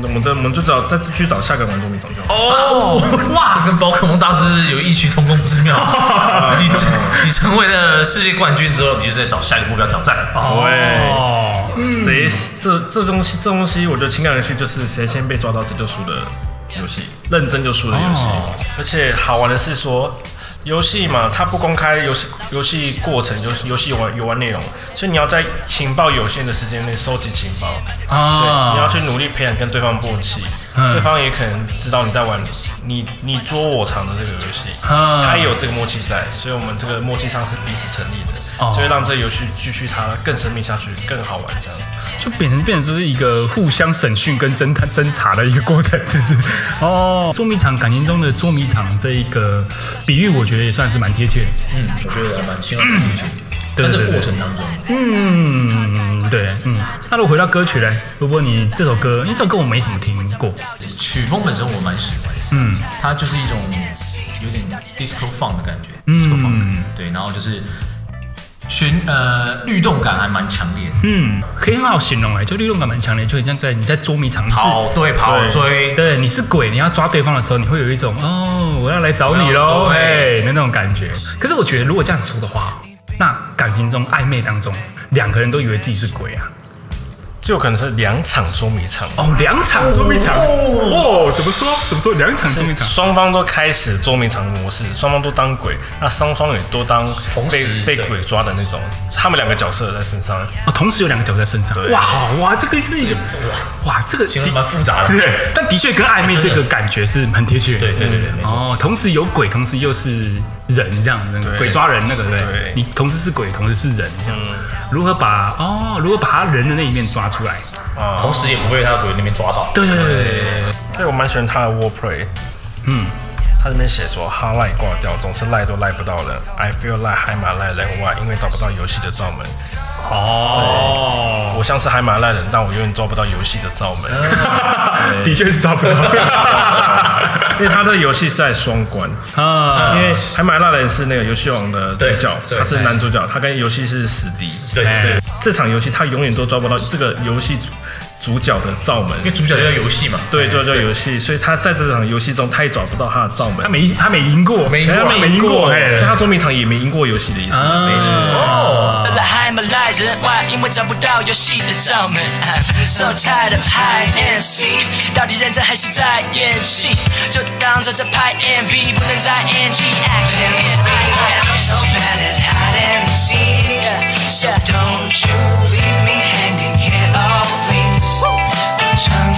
我们这我们就找再去找下个玩捉迷藏就好。哦，哇，跟宝可梦大师有异曲同工之妙。你你成为了世界冠军之后，你就在找下一个目标挑战。对，谁这这东西这东西，我觉得情感游戏就是谁先被抓到谁就输的游戏，认真就输的游戏。而且好玩的是说。游戏嘛，它不公开游戏游戏过程，游戏游戏游玩游玩内容，所以你要在情报有限的时间内收集情报啊，对，你要去努力培养跟对方默契，嗯、对方也可能知道你在玩你你捉我藏的这个游戏，嗯、他也有这个默契在，所以我们这个默契上是彼此成立的，哦、就会让这个游戏继续它更神秘下去，更好玩这样，就变成变成就是一个互相审讯跟侦探侦查的一个过程，是不是？哦，捉迷藏感情中的捉迷藏这一个比喻，我。觉得也算是蛮贴切的，嗯，我觉得也蛮亲切的，在这个过程当中，嗯，对，嗯，那如果回到歌曲嘞，如果你这首歌，因为这首歌我没什么听过，曲风本身我蛮喜欢，嗯，它就是一种有点 disco funk 的感觉，disco funk，对，然后就是。旋呃律动感还蛮强烈的，嗯，可以很好形容哎，就律动感蛮强烈，就很像在你在捉迷藏，跑对跑追，对，你是鬼，你要抓对方的时候，你会有一种哦，我要来找你喽，哎，那种感觉。可是我觉得如果这样说的话，那感情中暧昧当中，两个人都以为自己是鬼啊。就可能是两场捉迷藏。哦，两场捉迷藏。哦，怎么说？怎么说？两场捉迷藏，双方都开始捉迷藏模式，双方都当鬼，那双方也都当被被鬼抓的那种，他们两个角色在身上。啊，同时有两个角色在身上，哇好哇，这个是一个哇，这个形容蛮复杂的，对，但的确跟暧昧这个感觉是很贴切，对对对对，哦，同时有鬼，同时又是人这样子，鬼抓人那个对，你同时是鬼，同时是人这样。如何把哦？如何把他人的那一面抓出来？啊，同时也不被他鬼那边抓到。对对对对，所以我蛮喜欢他的 wordplay。嗯，他这边写说哈赖挂掉，总是赖都赖不到人。I feel like 海马赖人外，因为找不到游戏的罩门。哦，我像是海马赖人，但我永远抓不到游戏的罩门。的确是抓不到，因为他的游戏是在双关啊。因为海马赖人是那个游戏王的主角，他是男主角，他跟游戏是死敌。对对，这场游戏他永远都抓不到这个游戏主角的罩门，因为主角就叫游戏嘛，对，就叫游戏，所以他在这场游戏中，他也找不到他的罩门，他没他没赢过，没赢过，没赢过，所以他捉迷藏也没赢过游戏的意思，没错。哦。还没来人，因为找不到游戏的罩门。So tired of hide and seek，到底认真还是在演戏？就当作在拍 MV，不能再演戏。Action。I'm so bad at hide and seek, so don't you leave me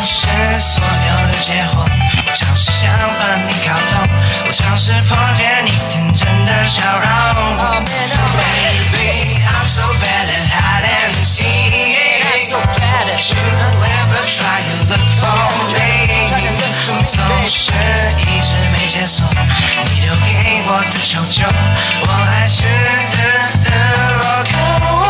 是所有的结果，我尝试想把你搞懂，我尝试破解你天真的笑容。Baby, I'm so bad at hide and seek, so bad at you never try to look for me。总是一直没解锁你留给我的求救，我还是落空。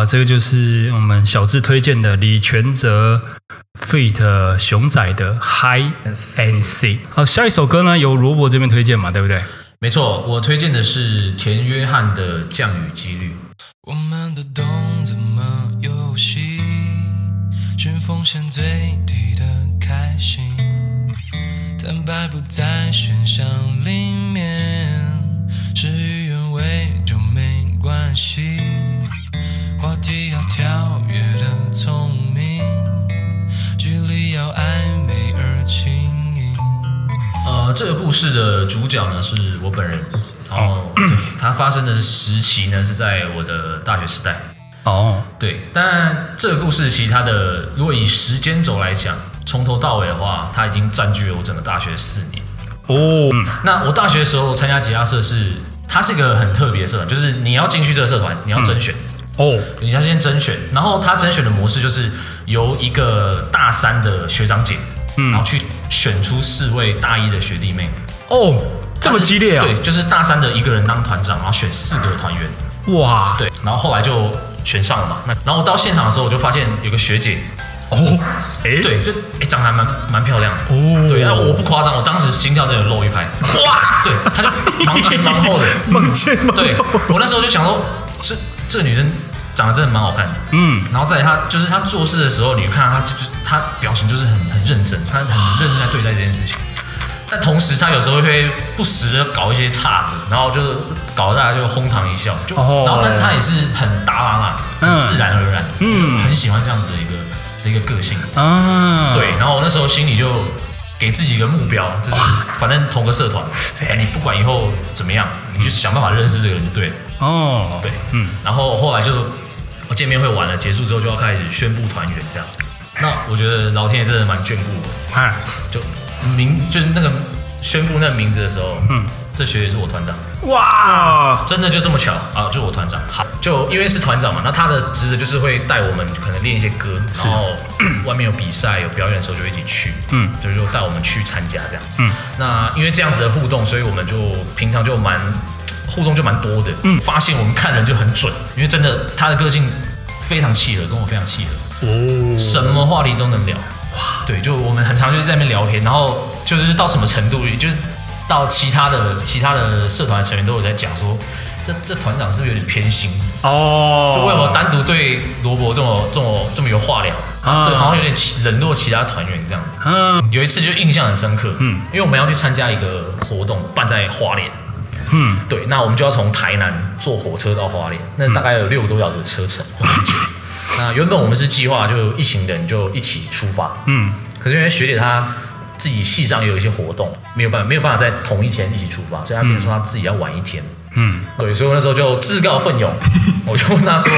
好，这个就是我们小智推荐的李权哲 feat. 熊仔的 High and Seek。好，下一首歌呢，由罗伯这边推荐嘛，对不对？没错，我推荐的是田约翰的《降雨几率》。我们都懂怎么游戏，寻风险最低的开心，坦白不在选项里面，事与愿违就没关系。话题要跳跃的聪明，距离要暧昧而轻盈。呃，这个故事的主角呢是我本人，然后对它发生的时期呢是在我的大学时代。哦，对，但这个故事其实它的如果以时间轴来讲，从头到尾的话，它已经占据了我整个大学四年。哦，那我大学的时候参加吉他社是，它是一个很特别的社团，就是你要进去这个社团，你要甄选。嗯哦，你要先甄选，然后他甄选的模式就是由一个大三的学长姐，嗯，然后去选出四位大一的学弟妹。哦，这么激烈啊？对，就是大三的一个人当团长，然后选四个团员。哇，对，然后后来就选上了嘛。那然后我到现场的时候，我就发现有个学姐，哦，哎，对，就哎长得还蛮蛮漂亮的。哦，对，那我不夸张，我当时心跳真的漏一拍。哇，对，她就忙前忙后的，忙前忙后。对，我那时候就想说，这这个女生。长得真的蛮好看的，嗯，然后在她就是她做事的时候，你看她就是她表情就是很很认真，她很认真在对待这件事情。但同时她有时候会不时的搞一些岔子，然后就是搞得大家就哄堂一笑，就然后但是她也是很达朗啊，很自然而然，嗯，很喜欢这样子的一个的一个个性啊，对。然后我那时候心里就给自己一个目标，就是反正同个社团，哎你不管以后怎么样，你就想办法认识这个人就对了。哦，对，嗯，然后后来就。我见面会完了，结束之后就要开始宣布团员这样。那我觉得老天爷真的蛮眷顾我，哎，就名就是那个宣布那个名字的时候，嗯，这学姐是我团长。哇，真的就这么巧啊，就我团长。好，就因为是团长嘛，那他的职责就是会带我们可能练一些歌，然后 外面有比赛有表演的时候就一起去，嗯，就是说带我们去参加这样。嗯，那因为这样子的互动，所以我们就平常就蛮。互动就蛮多的，嗯，发现我们看人就很准，因为真的他的个性非常契合，跟我非常契合，哦，什么话题都能聊，哇，对，就我们很常就是在那边聊天，然后就是到什么程度，就是到其他的其他的社团成员都有在讲说，这这团长是不是有点偏心？哦？就为什么单独对罗伯这么这么这么有话聊？啊？对，好像有点冷落其他团员这样子。嗯，有一次就印象很深刻，嗯，因为我们要去参加一个活动，办在花莲。嗯，对，那我们就要从台南坐火车到花莲，那大概有六个多小时的车程。嗯、那原本我们是计划就一行人就一起出发，嗯，可是因为学姐她自己系上也有一些活动，没有办法没有办法在同一天一起出发，所以她比如说她自己要晚一天，嗯，对，所以我那时候就自告奋勇，我就问她说，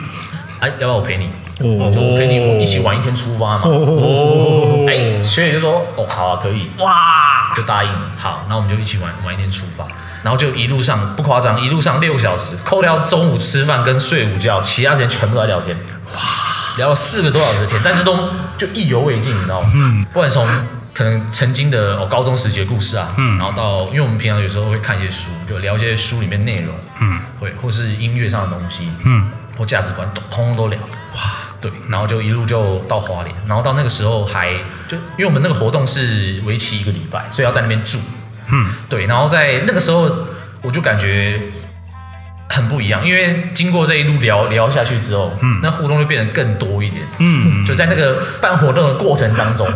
哎，要不要我陪你？哦，就我陪你我一起晚一天出发嘛。哦，哎，学姐就说，哦，好啊，可以，哇，就答应，好，那我们就一起晚晚一天出发。然后就一路上不夸张，一路上六小时，扣掉中午吃饭跟睡午觉，其他时间全部都在聊天。哇，聊了四个多小时的天，但是都就意犹未尽，你知道吗？嗯。不管从可能曾经的哦高中时期的故事啊，嗯，然后到因为我们平常有时候会看一些书，就聊一些书里面内容，嗯，会或是音乐上的东西，嗯，或价值观都通通都聊。哇，对，然后就一路就到花莲，然后到那个时候还就因为我们那个活动是为期一个礼拜，所以要在那边住。嗯，对，然后在那个时候我就感觉很不一样，因为经过这一路聊聊下去之后，嗯，那互动就变得更多一点。嗯，就在那个办活动的过程当中，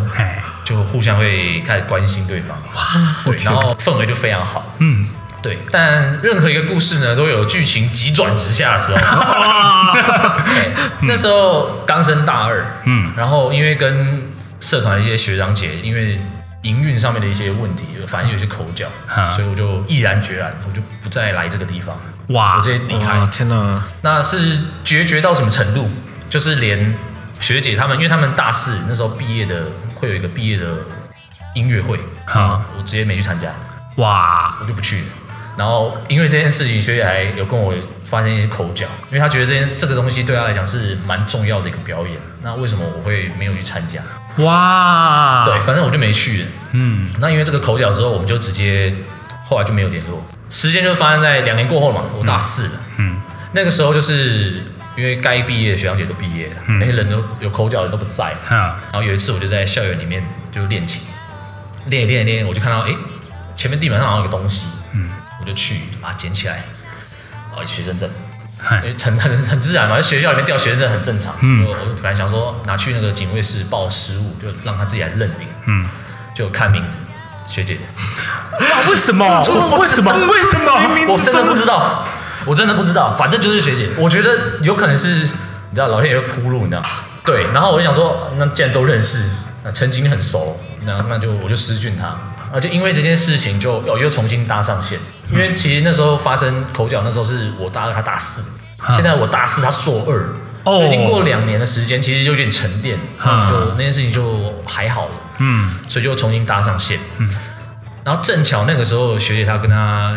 就互相会开始关心对方。哇，对，然后氛围就非常好。嗯。对，但任何一个故事呢，都有剧情急转直下的时候。对，那时候刚升大二，嗯，然后因为跟社团的一些学长姐，因为营运上面的一些问题，反正有些口角，嗯、所以我就毅然决然，我就不再来这个地方。哇，我直接离开。天哪，那是决绝到什么程度？就是连学姐他们，因为他们大四那时候毕业的，会有一个毕业的音乐会，哈、嗯，我直接没去参加。哇，我就不去了。然后因为这件事情，学姐还有跟我发生一些口角，因为她觉得这件这个东西对她来讲是蛮重要的一个表演。那为什么我会没有去参加？哇，对，反正我就没去了。嗯，那因为这个口角之后，我们就直接后来就没有联络。时间就发生在两年过后嘛，我大四了。嗯，那个时候就是因为该毕业的学长姐都毕业了，嗯、那些人都有口角的人都不在。嗯，然后有一次我就在校园里面就练琴，练一练练，我就看到哎，前面地板上好像有个东西。嗯。我就去把它捡起来，哦，学生证，很很很自然嘛，在学校里面掉学生证很正常。嗯，我本来想说拿去那个警卫室报失误，就让他自己来认领。嗯，就看名字，学姐。为什么？为什么？为什么？我真的不知道，我真的不知道，反正就是学姐。我觉得有可能是，你知道老天爷会铺路，你知道？对，然后我就想说，那既然都认识，那曾经很熟，那那就我就私讯他。而且因为这件事情就，就又重新搭上线。因为其实那时候发生口角，那时候是我大二，他大四。现在我大四，他硕二。哦。已经过了两年的时间，其实就有点沉淀，就那件事情就还好了。嗯。所以就重新搭上线。嗯。然后正巧那个时候，学姐她跟她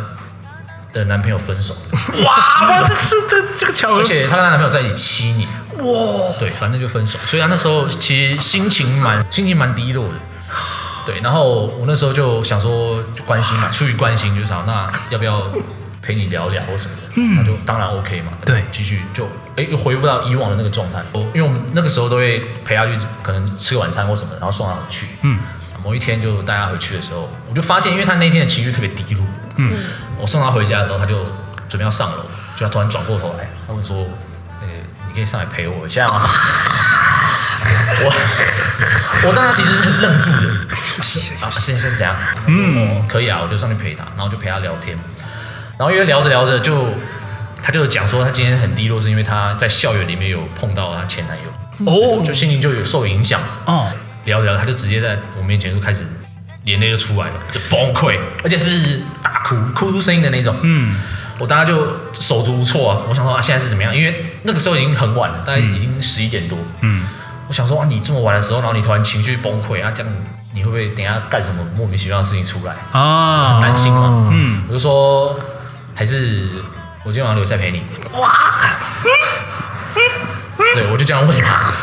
的男朋友分手。哇 哇，这这这这个巧合。而且她跟她男朋友在一起七年。哇。对，反正就分手。所以她那时候其实心情蛮心情蛮低落的。对，然后我那时候就想说，就关心嘛，出于关心，就想那要不要陪你聊聊或什么的，嗯、那就当然 OK 嘛。对，继续就哎又恢复到以往的那个状态。因为我们那个时候都会陪他去，可能吃个晚餐或什么，然后送他回去。嗯，某一天就带他回去的时候，我就发现，因为他那天的情绪特别低落。嗯，我送他回家的时候，他就准备要上楼，就他突然转过头来，他问说：“那个你可以上来陪我一下吗？” 我我当时其实是很愣住的，啊，这件事是怎样？嗯，可以啊，我就上去陪他，然后就陪他聊天，然后因为聊着聊着就，他就讲说他今天很低落，是因为他在校园里面有碰到他前男友，哦，就心情就有受影响，哦，聊着聊着他就直接在我面前就开始眼泪就出来了，就崩溃，而且是大哭，哭出声音的那种，嗯，我当时就手足无措啊，我想说啊现在是怎么样？因为那个时候已经很晚了，大概已经十一点多，嗯。我想说啊，你这么晚的时候，然后你突然情绪崩溃啊，这样你会不会等下干什么莫名其妙的事情出来啊？很担心嘛。嗯，我就说还是我今天晚上留下陪你。哇！对，我就这样问他，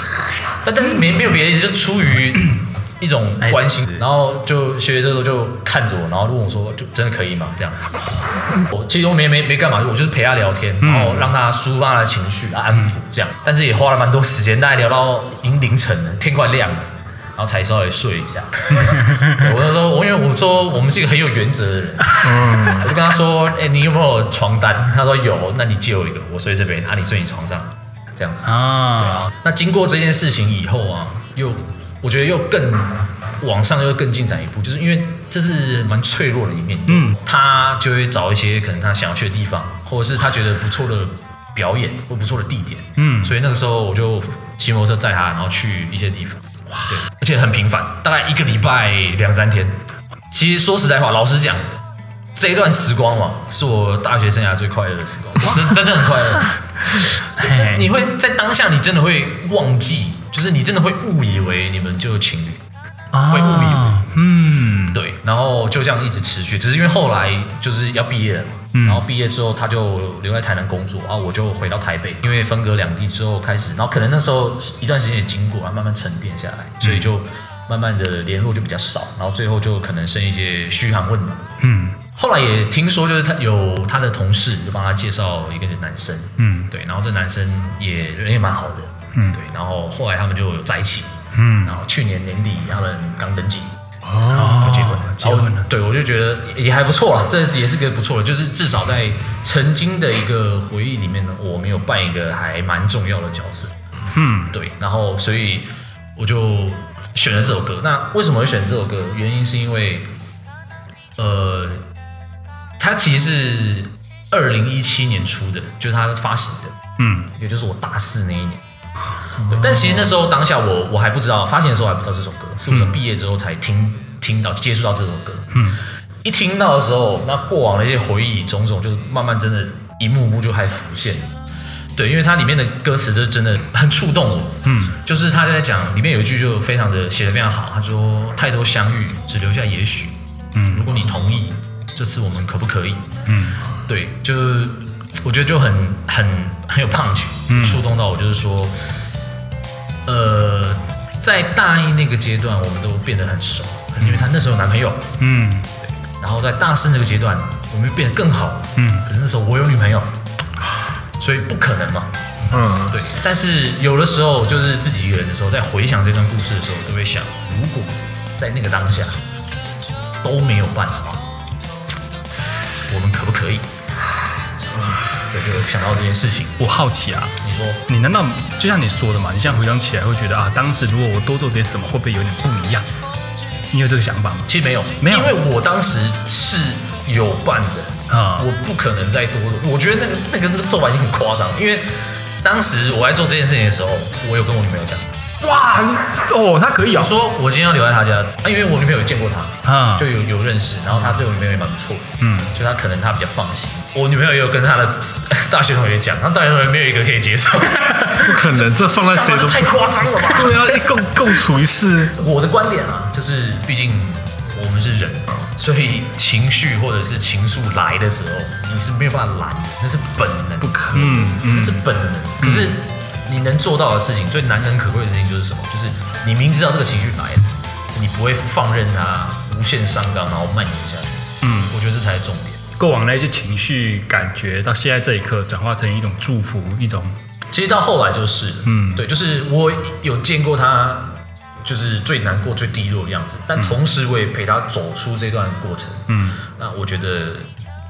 但但是没没有别的意思，就出于。一种关心，然后就学姐这时候就看着我，然后问我说：“就真的可以吗？”这样，我其实我没没没干嘛，我就是陪他聊天，然后让他抒发他的情绪，安抚这样。但是也花了蛮多时间，大概聊到已经凌晨了，天快亮了，然后才稍微睡一下。我就说，我因为我说我们是一个很有原则的人，我就跟他说：“哎，你有没有床单？”他说有，那你借我一个，我睡这边，啊，你睡你床上，这样子啊。对啊。那经过这件事情以后啊，又。我觉得又更往上，又更进展一步，就是因为这是蛮脆弱的一面。嗯，他就会找一些可能他想要去的地方，或者是他觉得不错的表演或不错的地点。嗯，所以那个时候我就骑摩托车载他，然后去一些地方。哇，对，而且很频繁，大概一个礼拜两三天。其实说实在话，老实讲，这一段时光嘛，是我大学生涯最快乐的时光，真真的很快乐。你会在当下，你真的会忘记。就是你真的会误以为你们就是情侣，啊、会误以为，嗯，对，然后就这样一直持续，只是因为后来就是要毕业了嘛，嗯、然后毕业之后他就留在台南工作，然后我就回到台北，因为分隔两地之后开始，然后可能那时候一段时间也经过，慢慢沉淀下来，所以就慢慢的联络就比较少，然后最后就可能剩一些嘘寒问暖，嗯，后后来也听说，就是他有他的同事就帮他介绍一个男生，嗯，对，然后这男生也人也蛮好的，嗯，对，然后后来他们就有在一起，嗯，然后去年年底他们刚登记，哦，就结婚了，结婚了，对，我就觉得也还不错了，这也是个不错的，就是至少在曾经的一个回忆里面呢，我没有扮一个还蛮重要的角色，嗯，对，然后所以我就选了这首歌。那为什么会选这首歌？原因是因为，呃。它其实是二零一七年出的，就是它发行的，嗯，也就是我大四那一年。对，但其实那时候当下我我还不知道，发行的时候还不知道这首歌，是我们毕业之后才听听到接触到这首歌。嗯，一听到的时候，那过往的一些回忆种种，就慢慢真的，一幕幕就开始浮现。对，因为它里面的歌词就真的很触动我。嗯，就是他在讲里面有一句就非常的写的非常好，他说：“太多相遇，只留下也许。”嗯，如果你同意。这次我们可不可以？嗯，对，就是我觉得就很很很有 punch，触动到我。就是说，呃，在大一那个阶段，我们都变得很熟，可是因为她那时候有男朋友，嗯，对。然后在大四那个阶段，我们变得更好，嗯。可是那时候我有女朋友，所以不可能嘛，嗯，对。但是有的时候，就是自己一个人的时候，在回想这段故事的时候，都会想，如果在那个当下都没有办法。我们可不可以？对，就想到这件事情。我好奇啊，你说，你难道就像你说的嘛？你现在回想起来会觉得啊，当时如果我多做点什么，会不会有点不一样？你有这个想法吗？其实没有，没有，因为我当时是有伴的啊，我不可能再多做。我觉得那个那个做法已经很夸张，因为当时我在做这件事情的时候，我有跟我女朋友讲。哇，哦，他可以啊！我说我今天要留在他家，啊，因为我女朋友有见过他，啊，就有有认识，然后他对我女朋友也蛮不错，嗯，就他可能他比较放心。我女朋友也有跟他的 大学同学讲，他大学同学没有一个可以接受，不可能，这放在谁都太夸张了吧？对啊，共共处一室。我的观点啊，就是毕竟我们是人，所以情绪或者是情愫来的时候，你是没有办法拦的，那是本能，不可能，那是本能，可是。你能做到的事情，最难能可贵的事情就是什么？就是你明知道这个情绪来了，你不会放任它无限上纲，然后蔓延下去。嗯，我觉得这才是重点。过往那些情绪感觉，到现在这一刻转化成一种祝福，一种。其实到后来就是，嗯，对，就是我有见过他，就是最难过、最低落的样子，但同时我也陪他走出这段过程。嗯，那我觉得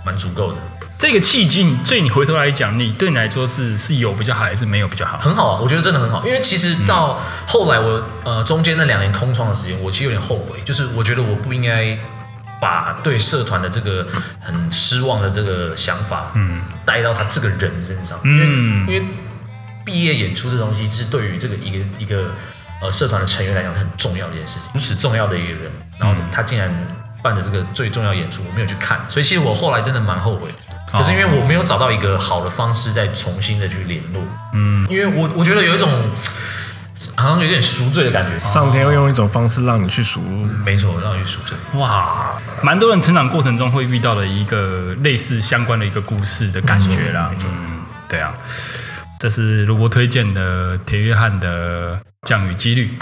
蛮足够的。这个契机，对你回头来讲，你对你来说是是有比较好，还是没有比较好？很好啊，我觉得真的很好。因为其实到后来我，我呃中间那两年空窗的时间，我其实有点后悔，就是我觉得我不应该把对社团的这个很失望的这个想法，嗯，带到他这个人身上。嗯，因为因为毕业演出这东西，是对于这个一个一个呃社团的成员来讲是很重要的一件事情，如此重要的一个人，然后他竟然办的这个最重要演出，我没有去看，所以其实我后来真的蛮后悔。可是因为我没有找到一个好的方式再重新的去联络，嗯，因为我我觉得有一种好像有点赎罪的感觉，上天会用一种方式让你去赎，没错，让你去赎罪。哇，蛮多人成长过程中会遇到的一个类似相关的一个故事的感觉啦，嗯，对啊，这是卢博推荐的铁约翰的《降雨几率》。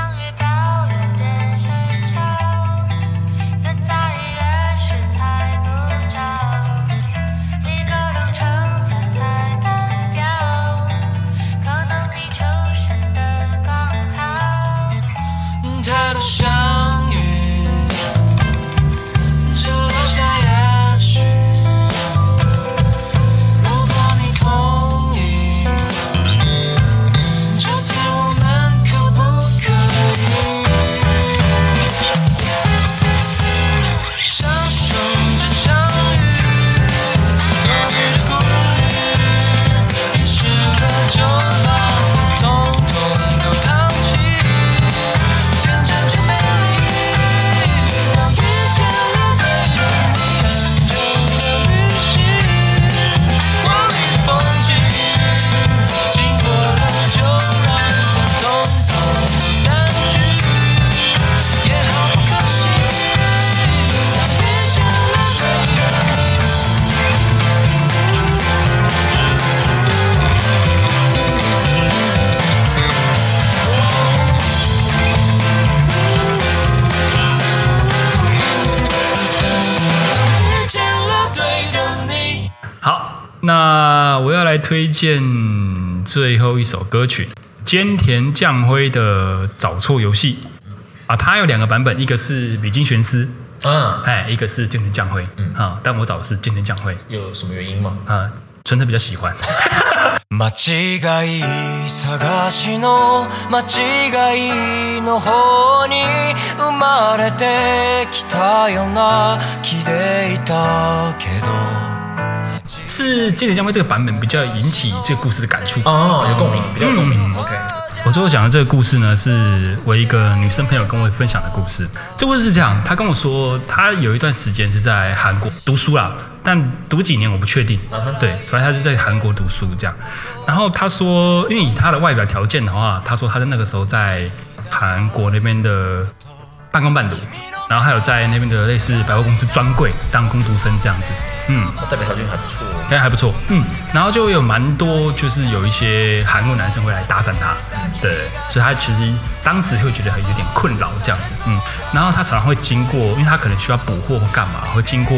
来推荐最后一首歌曲，菅田将晖的《找错游戏》啊，它有两个版本，一个是米津玄师，嗯，哎，一个是菅田将晖，嗯。啊，但我找的是菅田将晖，有什么原因吗？啊，纯粹比较喜欢。是菅田将辉这个版本比较引起这个故事的感触哦，有共鸣，比较有共鸣。嗯、OK，我最后讲的这个故事呢，是我一个女生朋友跟我分享的故事。这故事是这样，她跟我说，她有一段时间是在韩国读书啦，但读几年我不确定。Uh huh. 对，反正她就在韩国读书这样。然后她说，因为以她的外表条件的话，她说她在那个时候在韩国那边的半工半读。然后还有在那边的类似百货公司专柜当工读生这样子，嗯，代表条件还不错，应该还不错，嗯，然后就有蛮多就是有一些韩国男生会来搭讪他，对，所以他其实当时会觉得很有点困扰这样子，嗯，然后他常常会经过，因为他可能需要补货或干嘛，会经过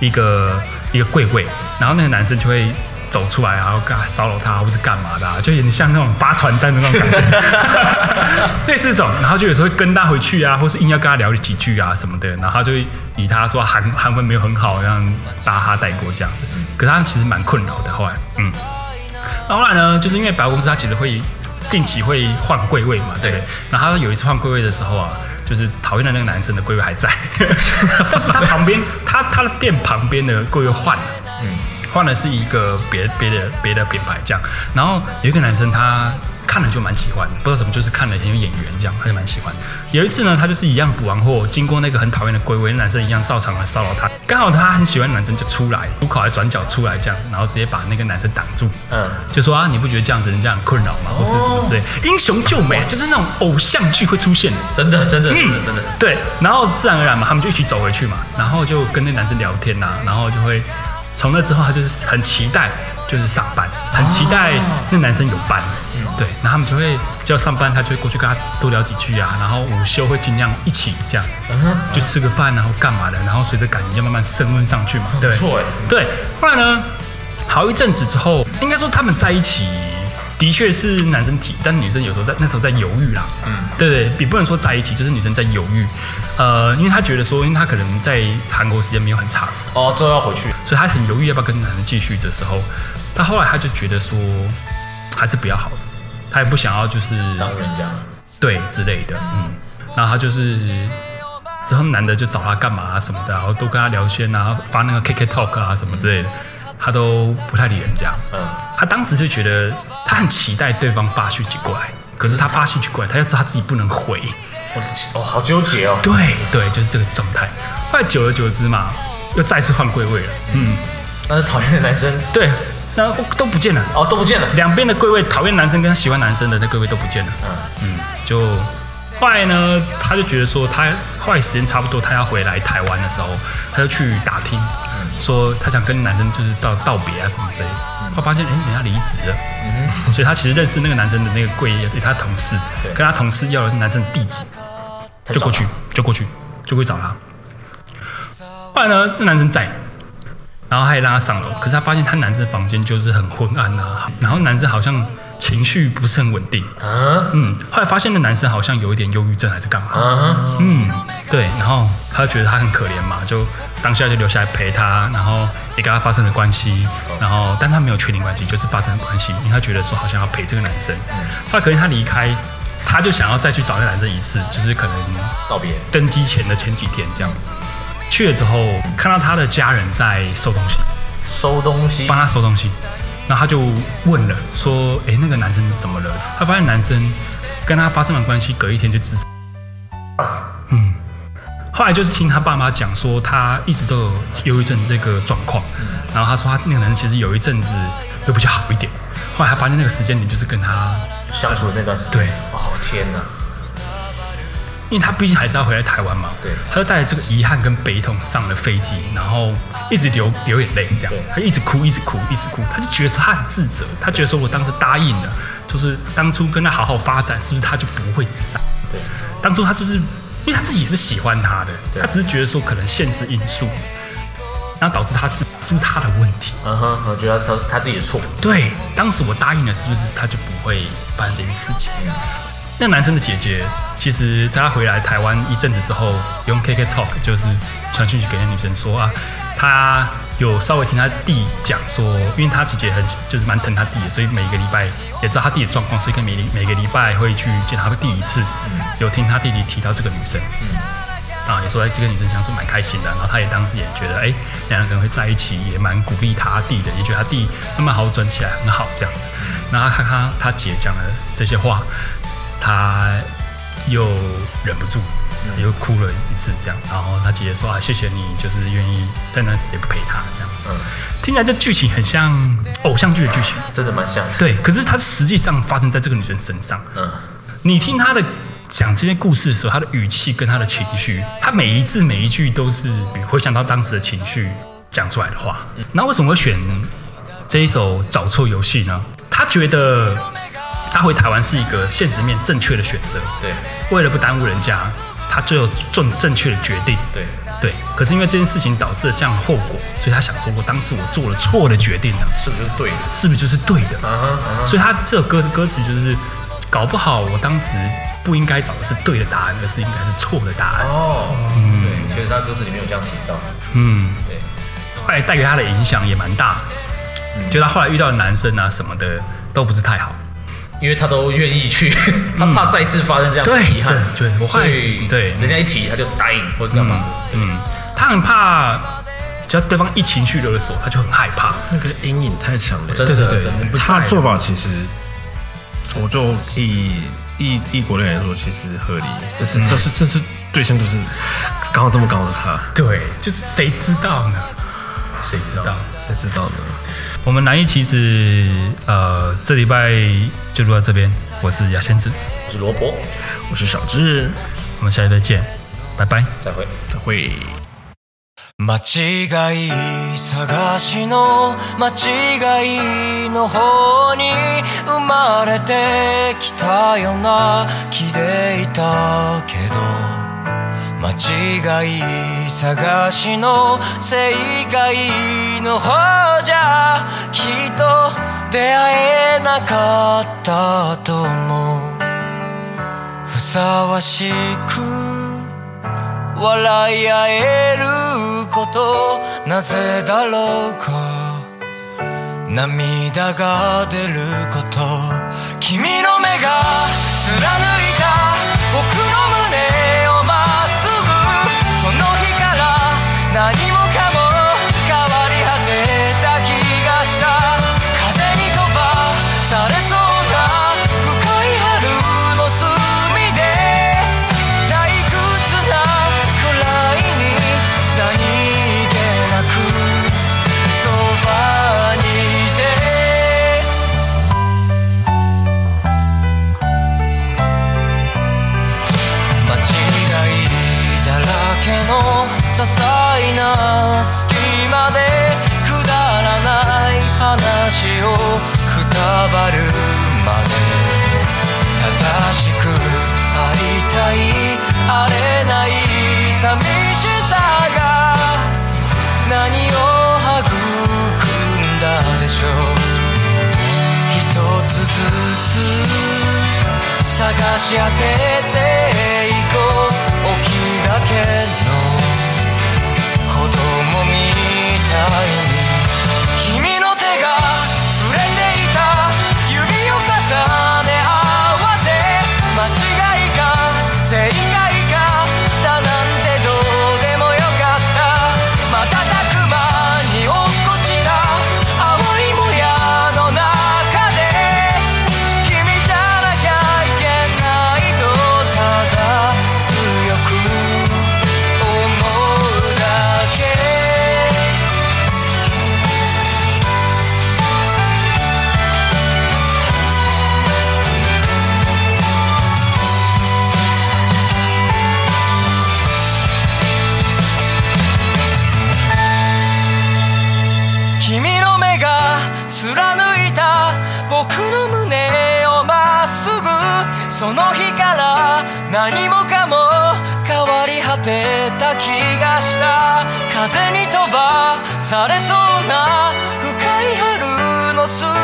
一个一个柜位，然后那个男生就会。走出来，然后干骚扰他，或是干嘛的，啊，就有点像那种发传单的那种感觉，类似这种。然后就有时候会跟他回去啊，或是硬要跟他聊几句啊什么的。然后他就会以他说韩韩文没有很好，这样搭他带过这样子。可他其实蛮困扰的。后来，嗯，那后后来呢，就是因为百货公司他其实会定期会换柜位嘛，对。然后他有一次换柜位的时候啊，就是讨厌的那个男生的柜位还在，但是他旁边他他的店旁边的柜位换了，嗯。换的是一个别别的别的品牌这样，然后有一个男生他看了就蛮喜欢，不知道什么就是看了很有眼缘这样，他就蛮喜欢。有一次呢，他就是一样补完货，经过那个很讨厌的柜位，那男生一样照常来骚扰他。刚好他很喜欢男生就出来，出口还转角出来这样，然后直接把那个男生挡住，嗯，就说啊，你不觉得这样子人家很困扰吗？或是怎么之类，英雄救美就是那种偶像剧会出现的，真的真的真的真的对。然后自然而然嘛，他们就一起走回去嘛，然后就跟那男生聊天呐，然后就会。从那之后，他就是很期待，就是上班，很期待那男生有班，对，然后他们就会叫上班，他就会过去跟他多聊几句啊，然后午休会尽量一起这样，就吃个饭，然后干嘛的，然后随着感情就慢慢升温上去嘛，对，错。哎，对，后来呢，好一阵子之后，应该说他们在一起。的确是男生提，但女生有时候在那时候在犹豫啦。嗯，对对，也不能说在一起，就是女生在犹豫。呃，因为她觉得说，因为她可能在韩国时间没有很长哦，之后要回去，所以她很犹豫要不要跟男生继续的时候，但后来她就觉得说，还是不要好的，她也不想要就是当人家对之类的，嗯，然后她就是之后男的就找她干嘛啊什么的，然后都跟她聊天啊，发那个 KK Talk 啊什么之类的。他都不太理人家，嗯，他当时就觉得他很期待对方发讯息过来，可是他发讯息过来，他又知道他自己不能回，哦，好纠结哦。对对，就是这个状态。后来久而久之嘛，又再次换柜位了，嗯，那是讨厌的男生，对，那都不见了，哦，都不见了，两边的柜位，讨厌男生跟喜欢男生的那柜位都不见了，嗯。嗯，就后来呢，他就觉得说，他后来时间差不多，他要回来台湾的时候，他就去打听。说他想跟男生就是道道别啊什么之类的，后来发现哎，人家离职了，嗯，所以他其实认识那个男生的那个柜台，他同事，跟他同事要了男生的地址，就过去，就过去，就会找他。后来呢，那男生在，然后他也让他上楼，可是他发现他男生的房间就是很昏暗啊，然后男生好像情绪不是很稳定，啊，嗯，后来发现那男生好像有一点忧郁症还是干嘛，啊，嗯，对，然后他就觉得他很可怜嘛，就。当下就留下来陪他，然后也跟他发生了关系，然后但他没有确定关系，就是发生了关系，因为他觉得说好像要陪这个男生。后来可能他离开，他就想要再去找那男生一次，就是可能道别。登机前的前几天这样。去了之后，看到他的家人在收东西，收东西，帮他收东西，然后他就问了，说：“哎，那个男生怎么了？”他发现男生跟他发生了关系，隔一天就自杀。嗯。后来就是听他爸妈讲说，他一直都有忧郁症这个状况，然后他说他那个人其实有一阵子又比较好一点，后来他发现那个时间点就是跟他相处的那段时间，对，哦天哪，因为他毕竟还是要回来台湾嘛，对，他就带着这个遗憾跟悲痛上了飞机，然后一直流流眼泪这样，他一直哭一直哭一直哭，他就觉得他很自责，他觉得说我当时答应了，就是当初跟他好好发展，是不是他就不会自杀？对，当初他就是。因为他自己也是喜欢他的，他只是觉得说可能现实因素。然后导致他自是不是他的问题？嗯哼，我觉得他他自己的错。对，当时我答应了，是不是他就不会发生这件事情？嗯、那男生的姐姐，其实在他回来台湾一阵子之后，用 KK Talk 就是传讯息给那女生说啊，他。有稍微听他弟讲说，因为他姐姐很就是蛮疼他弟的，所以每个礼拜也知道他弟的状况，所以跟每每个礼拜会去见他弟一次。嗯、有听他弟弟提到这个女生，嗯、啊，也说哎，这个女生相处蛮开心的。然后他也当时也觉得，哎，两人可能会在一起，也蛮鼓励他弟的，也觉得他弟慢慢好转起来很好这样。然后他看他他姐讲了这些话，他又忍不住。又哭了一次，这样，然后他姐姐说啊，谢谢你，就是愿意在那时间陪他这样子。嗯，听起来这剧情很像偶像剧的剧情，真的蛮像。对，可是它实际上发生在这个女生身上。嗯，你听她的讲这些故事的时候，她的语气跟她的情绪，她每一字每一句都是回想到当时的情绪讲出来的话。那为什么会选这一首《找错游戏》呢？她觉得她回台湾是一个现实面正确的选择。对，为了不耽误人家。他最后做正确的决定，对对。可是因为这件事情导致了这样的后果，所以他想说：我当时我做了错的决定呢，是不是对的？是不是就是对的？所以他这首歌的歌词就是：搞不好我当时不应该找的是对的答案，而是应该是错的答案。哦，嗯，对。其实他歌词里面有这样提到，嗯，对。后来带给他的影响也蛮大，就他后来遇到的男生啊什么的都不是太好。因为他都愿意去，他怕再次发生这样的遗憾，对，我怕对，人家一提他就答应或者干嘛，嗯，他很怕，只要对方一情绪勒索，他就很害怕，那个阴影太强了，对对对，他做法其实，我就以异异国恋来说，其实合理，这是这是这是对象就是刚好这么高的他，对，就是谁知道呢？谁知道？谁知道呢？我们南艺其实呃，这礼拜就录到这边。我是牙仙子，我是萝卜，我是小智。我们下一次见，拜拜，再会，再会。间违い探しの间违いの方に生まれてきたような気でいたけど 间违い探しの正解の方じゃきっと出会えなかったと思うふさわしく笑い合えることなぜだろうか。涙が出ること。君の目が贯いた仆些细な隙间でくだらない话をくたばるまで。正しくありたいあれない寂しさが。何を育んだでしょう。一つずつ探し当ててれそうな深い春の隅